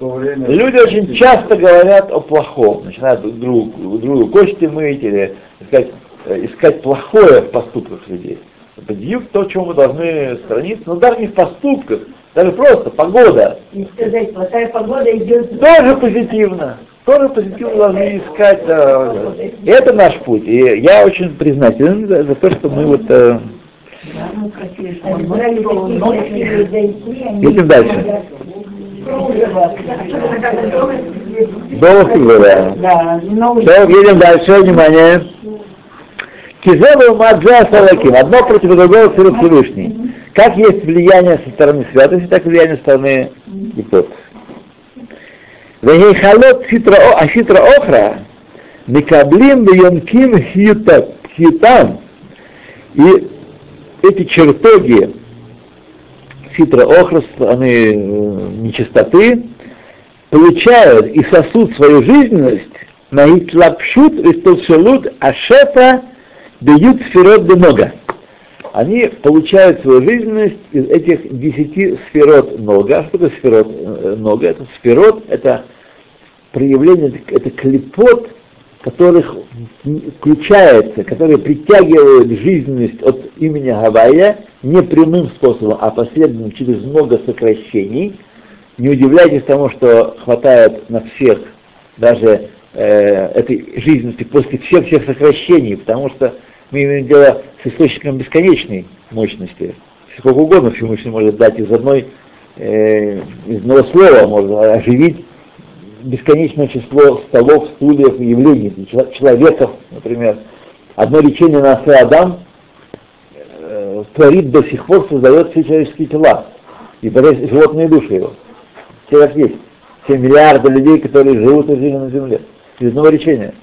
Время... Люди очень часто говорят о плохом, начинают друг другу, другу кости мыть или искать, э, искать плохое в поступках людей. Это бьют то, чего мы должны сторониться, но даже не в поступках, даже просто погода. Не сказать, плохая погода идет. Тоже позитивно. Тоже позитивно должны искать. Да, это наш путь. И я очень признателен за, за то, что мы вот э, Едем дальше. Долго да. Все, едем дальше, внимание. Кизева Маджа Салаким. Одно против другого Всевышний. Как есть влияние со стороны святости, так и влияние со стороны гипот. Вегейхалот Ашитра Охра Микаблим Бьонким Хьютам. И эти чертоги Ситра Охра, они нечистоты, получают и сосут свою жизненность на итлапшут, истолшелут, ашефа, бьют сферот много. Они получают свою жизненность из этих десяти сферот нога. Что такое сферот э, нога? Это сферот, это проявление, это клепот, которых включается, которые притягивают жизненность от имени Гавайя не прямым способом, а последовательно через много сокращений. Не удивляйтесь тому, что хватает на всех даже э, этой жизненности после всех всех сокращений, потому что мы имеем дело с источником бесконечной мощности. Сколько угодно Всевышний может дать из одной, э, из одного слова, можно оживить бесконечное число столов, стульев явлений, человеков, например. Одно лечение на Адам э, творит до сих пор, создает все человеческие тела и животные души его. Все как есть. Все миллиарды людей, которые живут и жили на земле. Из одного лечения.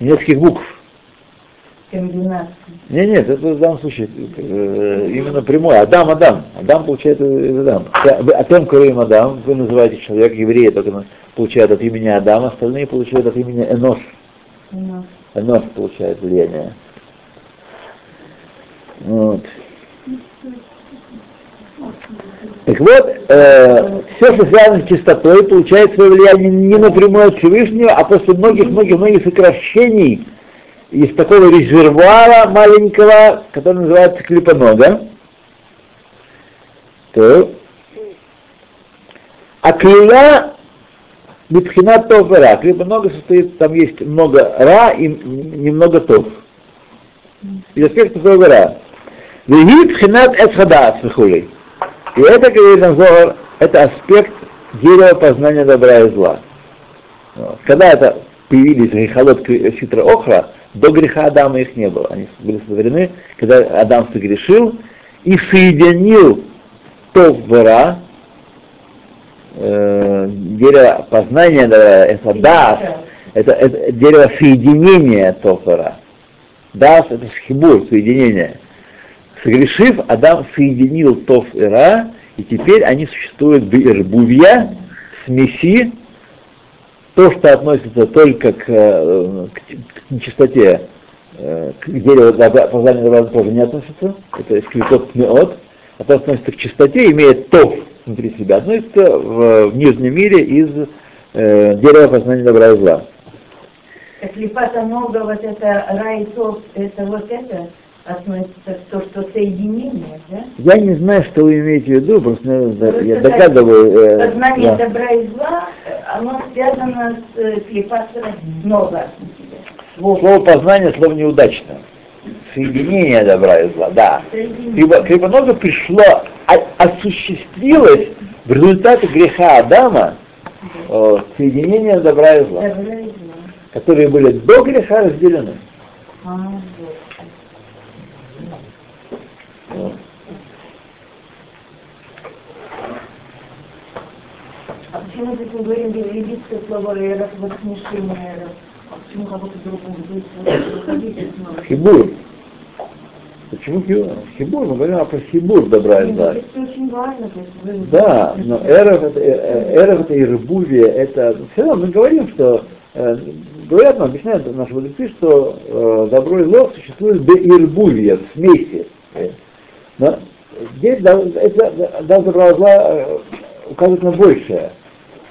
Нескольких букв. Комбинация. Нет, нет, это в данном случае э, именно прямой. Адам, Адам. Адам получает из Адам. Атем Курим Адам, вы называете человека еврея, только получает от имени Адама, остальные получают от имени Энош. Энош. Энош получает влияние. Вот. Так вот, э, все, что связано с чистотой, получает свое влияние не напрямую от Всевышнего, а после многих-многих-многих сокращений из такого резервуара маленького, который называется клипонога. То. А клея Митхинат тов и ра. Клипонога состоит, там есть много ра и немного тов. Из аспекта тов и ра. Вегит пхинат эцхадас вихулей. И это, говорит Назор, это аспект дерева познания добра и зла. Когда это появились грехолот ситра охра, до греха Адама их не было. Они были сотворены, когда Адам согрешил и соединил то вера, э, дерево познания добра, это дас, это, это дерево соединения тофера. Дас это схибур, соединение. Согрешив, Адам соединил Тов и Ра, и теперь они существуют в Ирбувья, смеси, то, что относится только к, э, к, к нечистоте, э, к дереву познания добра тоже не относится, это исключит меот, а то относится к чистоте, имеет тов внутри себя, относится в, в нижнем мире из э, дерева познания добра и зла. Клипата много, вот это рай тов, это вот это? Относится к то, что соединение, да? Я не знаю, что вы имеете в виду, просто Ну, я это догадываю. э, Сознание да. добра и зла, э, оно связано с э, клипацией много. Слово познание, слово неудачное. Соединение добра и зла, да. Много пришло, а- осуществилось в результате греха Адама э, соединение добра и зла, Добра и зла. которые были до греха разделены. А. А почему здесь мы говорим юридическое слово «эрос», вот смешение «эрос»? А почему кого-то другого будет Хибур. Почему хибур? Хибур, мы говорим про хибур добра и зла. Это очень важно. есть Да, но эров это, э, эров это ирбувие, это все равно мы говорим, что э, говорят нам, объясняют наши мудрецы, что э, добро и зло существует до ирбувия, в смеси. Но здесь да, это да, добро и зла э, указывает на большее.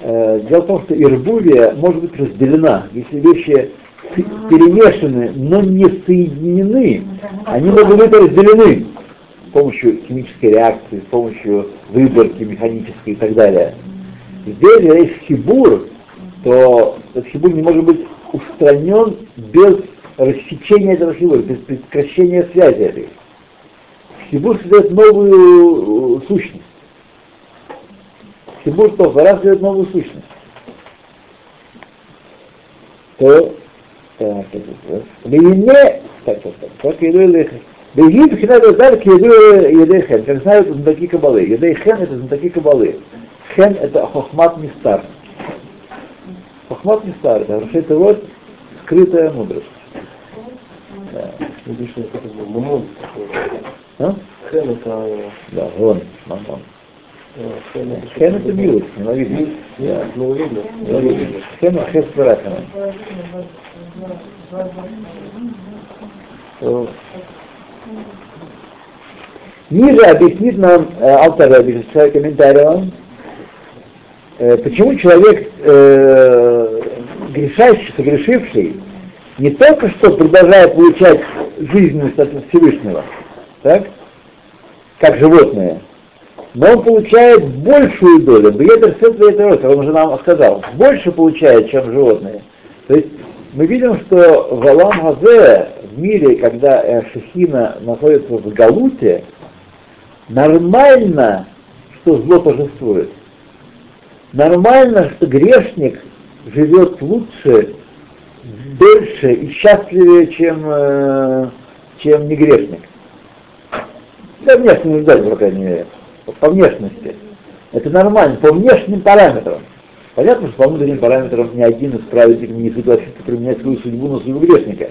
Э, дело в том, что ирбувия может быть разделена. Если вещи перемешаны, но не соединены, они могут быть разделены с помощью химической реакции, с помощью выборки механической и так далее. Здесь, когда есть хибур, то этот хибур не может быть устранен без рассечения этого хибура, без прекращения связи этой. Хибур создает новую э, сущность. Хибур то раз создает новую сущность. То так, так. Вине, так, так, так, как еду элехем. Вегит бхинат азар к еду едейхен. Как знают знатоки кабалы. Едейхен это знатоки кабалы. Хен это хохмат мистар. Хохмат мистар, это это вот скрытая мудрость. Да. Обычно это как бы мамон такой. А? Хэн это Да, вон, мамон. Хен это милость, ненавидно. Ну, видно. Хен хес барахана. Ниже объяснит нам э, автор объясняет комментарием, э, почему человек э, грешащий, согрешивший, не только что продолжает получать жизненность от Всевышнего, так, как животное, но он получает большую долю, Бьетер Сет он уже нам сказал, больше получает, чем животные. То есть мы видим, что в Алам Хазе, в мире, когда Шехина находится в Галуте, нормально, что зло торжествует. Нормально, что грешник живет лучше, дольше и счастливее, чем, э, чем не грешник. Да, внешне не по крайней мере. По внешности. Это нормально, по внешним параметрам. Понятно, что по внутренним параметрам ни один из праведников не согласится применять свою судьбу на судьбу грешника.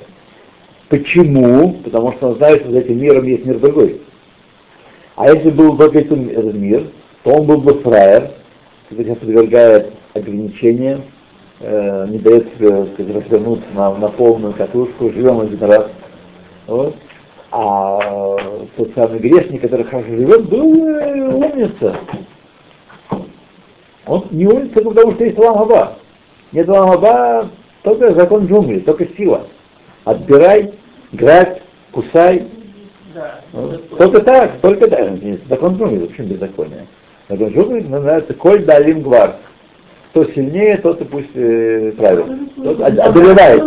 Почему? Потому что он знает, что за этим миром есть мир другой. А если был только этот мир, то он был бы фраер, который подвергает ограничениям, э, не дает себе сказать, развернуться на, на полную катушку, живем один раз. Вот. А тот самый грешник, который хорошо живет, был э, умница. Он не умница, потому что есть Ламаба. Нет Ламаба, только закон джунгли, только сила. Отбирай, грабь, кусай. Да. Только так, только так. Закон джунгли, в общем беззаконие. Закон джунгли называется коль далим гвар кто сильнее, тот и пусть э, правит. Тот одолевает.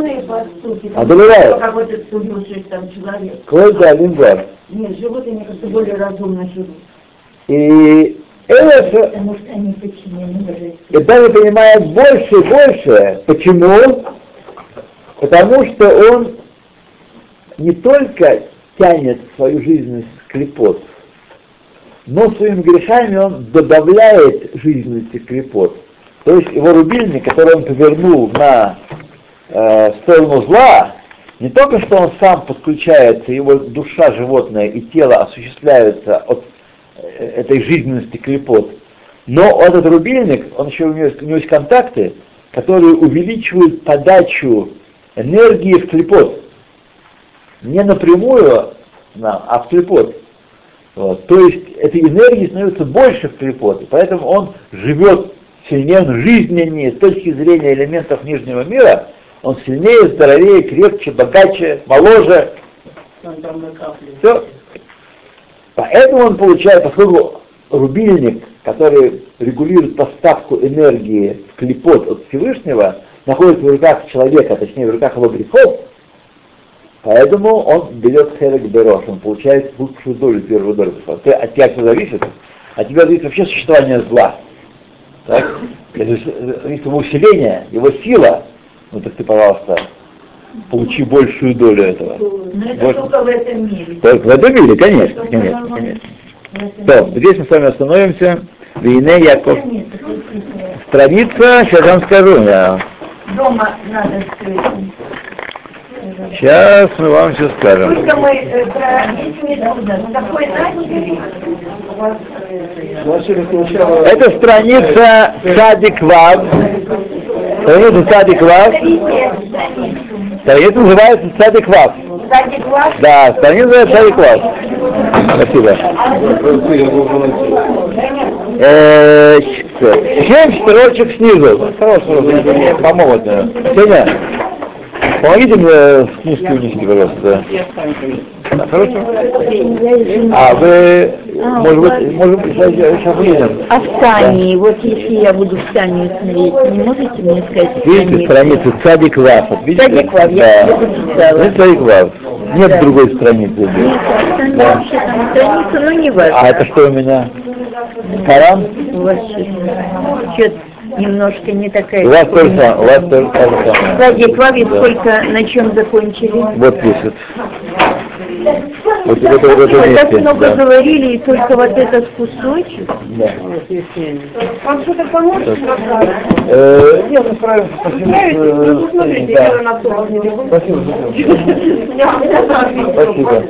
Одолевает. Один глаз. Нет, животные, мне кажется, более разумно живут. И это, Потому что они подчинены И даже понимает больше и больше. Почему? Потому что он не только тянет свою жизненность клепот, но своими грехами он добавляет жизненности клепот. То есть его рубильник, который он повернул на э, сторону зла, не только что он сам подключается, его душа животное и тело осуществляются от э, этой жизненности клепот, но этот рубильник, он еще у него, у него есть контакты, которые увеличивают подачу энергии в клепот. Не напрямую, а в клепот. Вот. То есть этой энергии становится больше в клепот, поэтому он живет сильнее, он жизненнее с точки зрения элементов нижнего мира, он сильнее, здоровее, крепче, богаче, моложе. Все. Поэтому он получает, поскольку рубильник, который регулирует поставку энергии в клепот от Всевышнего, находится в руках человека, точнее в руках его грехов, поэтому он берет херек берош, он получает лучшую долю, первую долю. От тебя все зависит, от тебя зависит вообще существование зла. Так? Если его усиление, его сила, ну так ты, пожалуйста, получи большую долю этого. Но это Больше. только в этом мире. Только в этом мире, конечно, конечно, конечно. То, здесь мы с вами остановимся. Вине Яков. Страница, сейчас вам скажу. Я... Дома надо все Сейчас мы вам все скажем. Э, начали, это страница Садик Вав. Страница Садик Вав. Страница называется Садик Вав. Да, страница называется Садик Вав. Спасибо. Э, семь строчек снизу. Хорошо, мне помогут. Сеня, помогите мне книжки унести, пожалуйста. Хорошо? А вы, а, может быть, может быть, сейчас выйдем. А в Тане, да. вот если я буду в Тане смотреть, не можете мне сказать? Видите страницу Цадик Вав? Цадик Вав, я да. прочитала. Цадик Вав. Нет да. другой страницы. Нет, да. вообще там страница, но не важно. А это что у меня? Коран? У вас что-то немножко не такая. У вас самое. У вас тоже самое. Кстати, Клаве сколько, на чем закончили? Вот пишет. Вот, это, вот это так много да. говорили, и только вот этот кусочек. Да. Вам что-то поможет? Э, нет, мы справимся. Спасибо. Смотрите, Спасибо. Спасибо.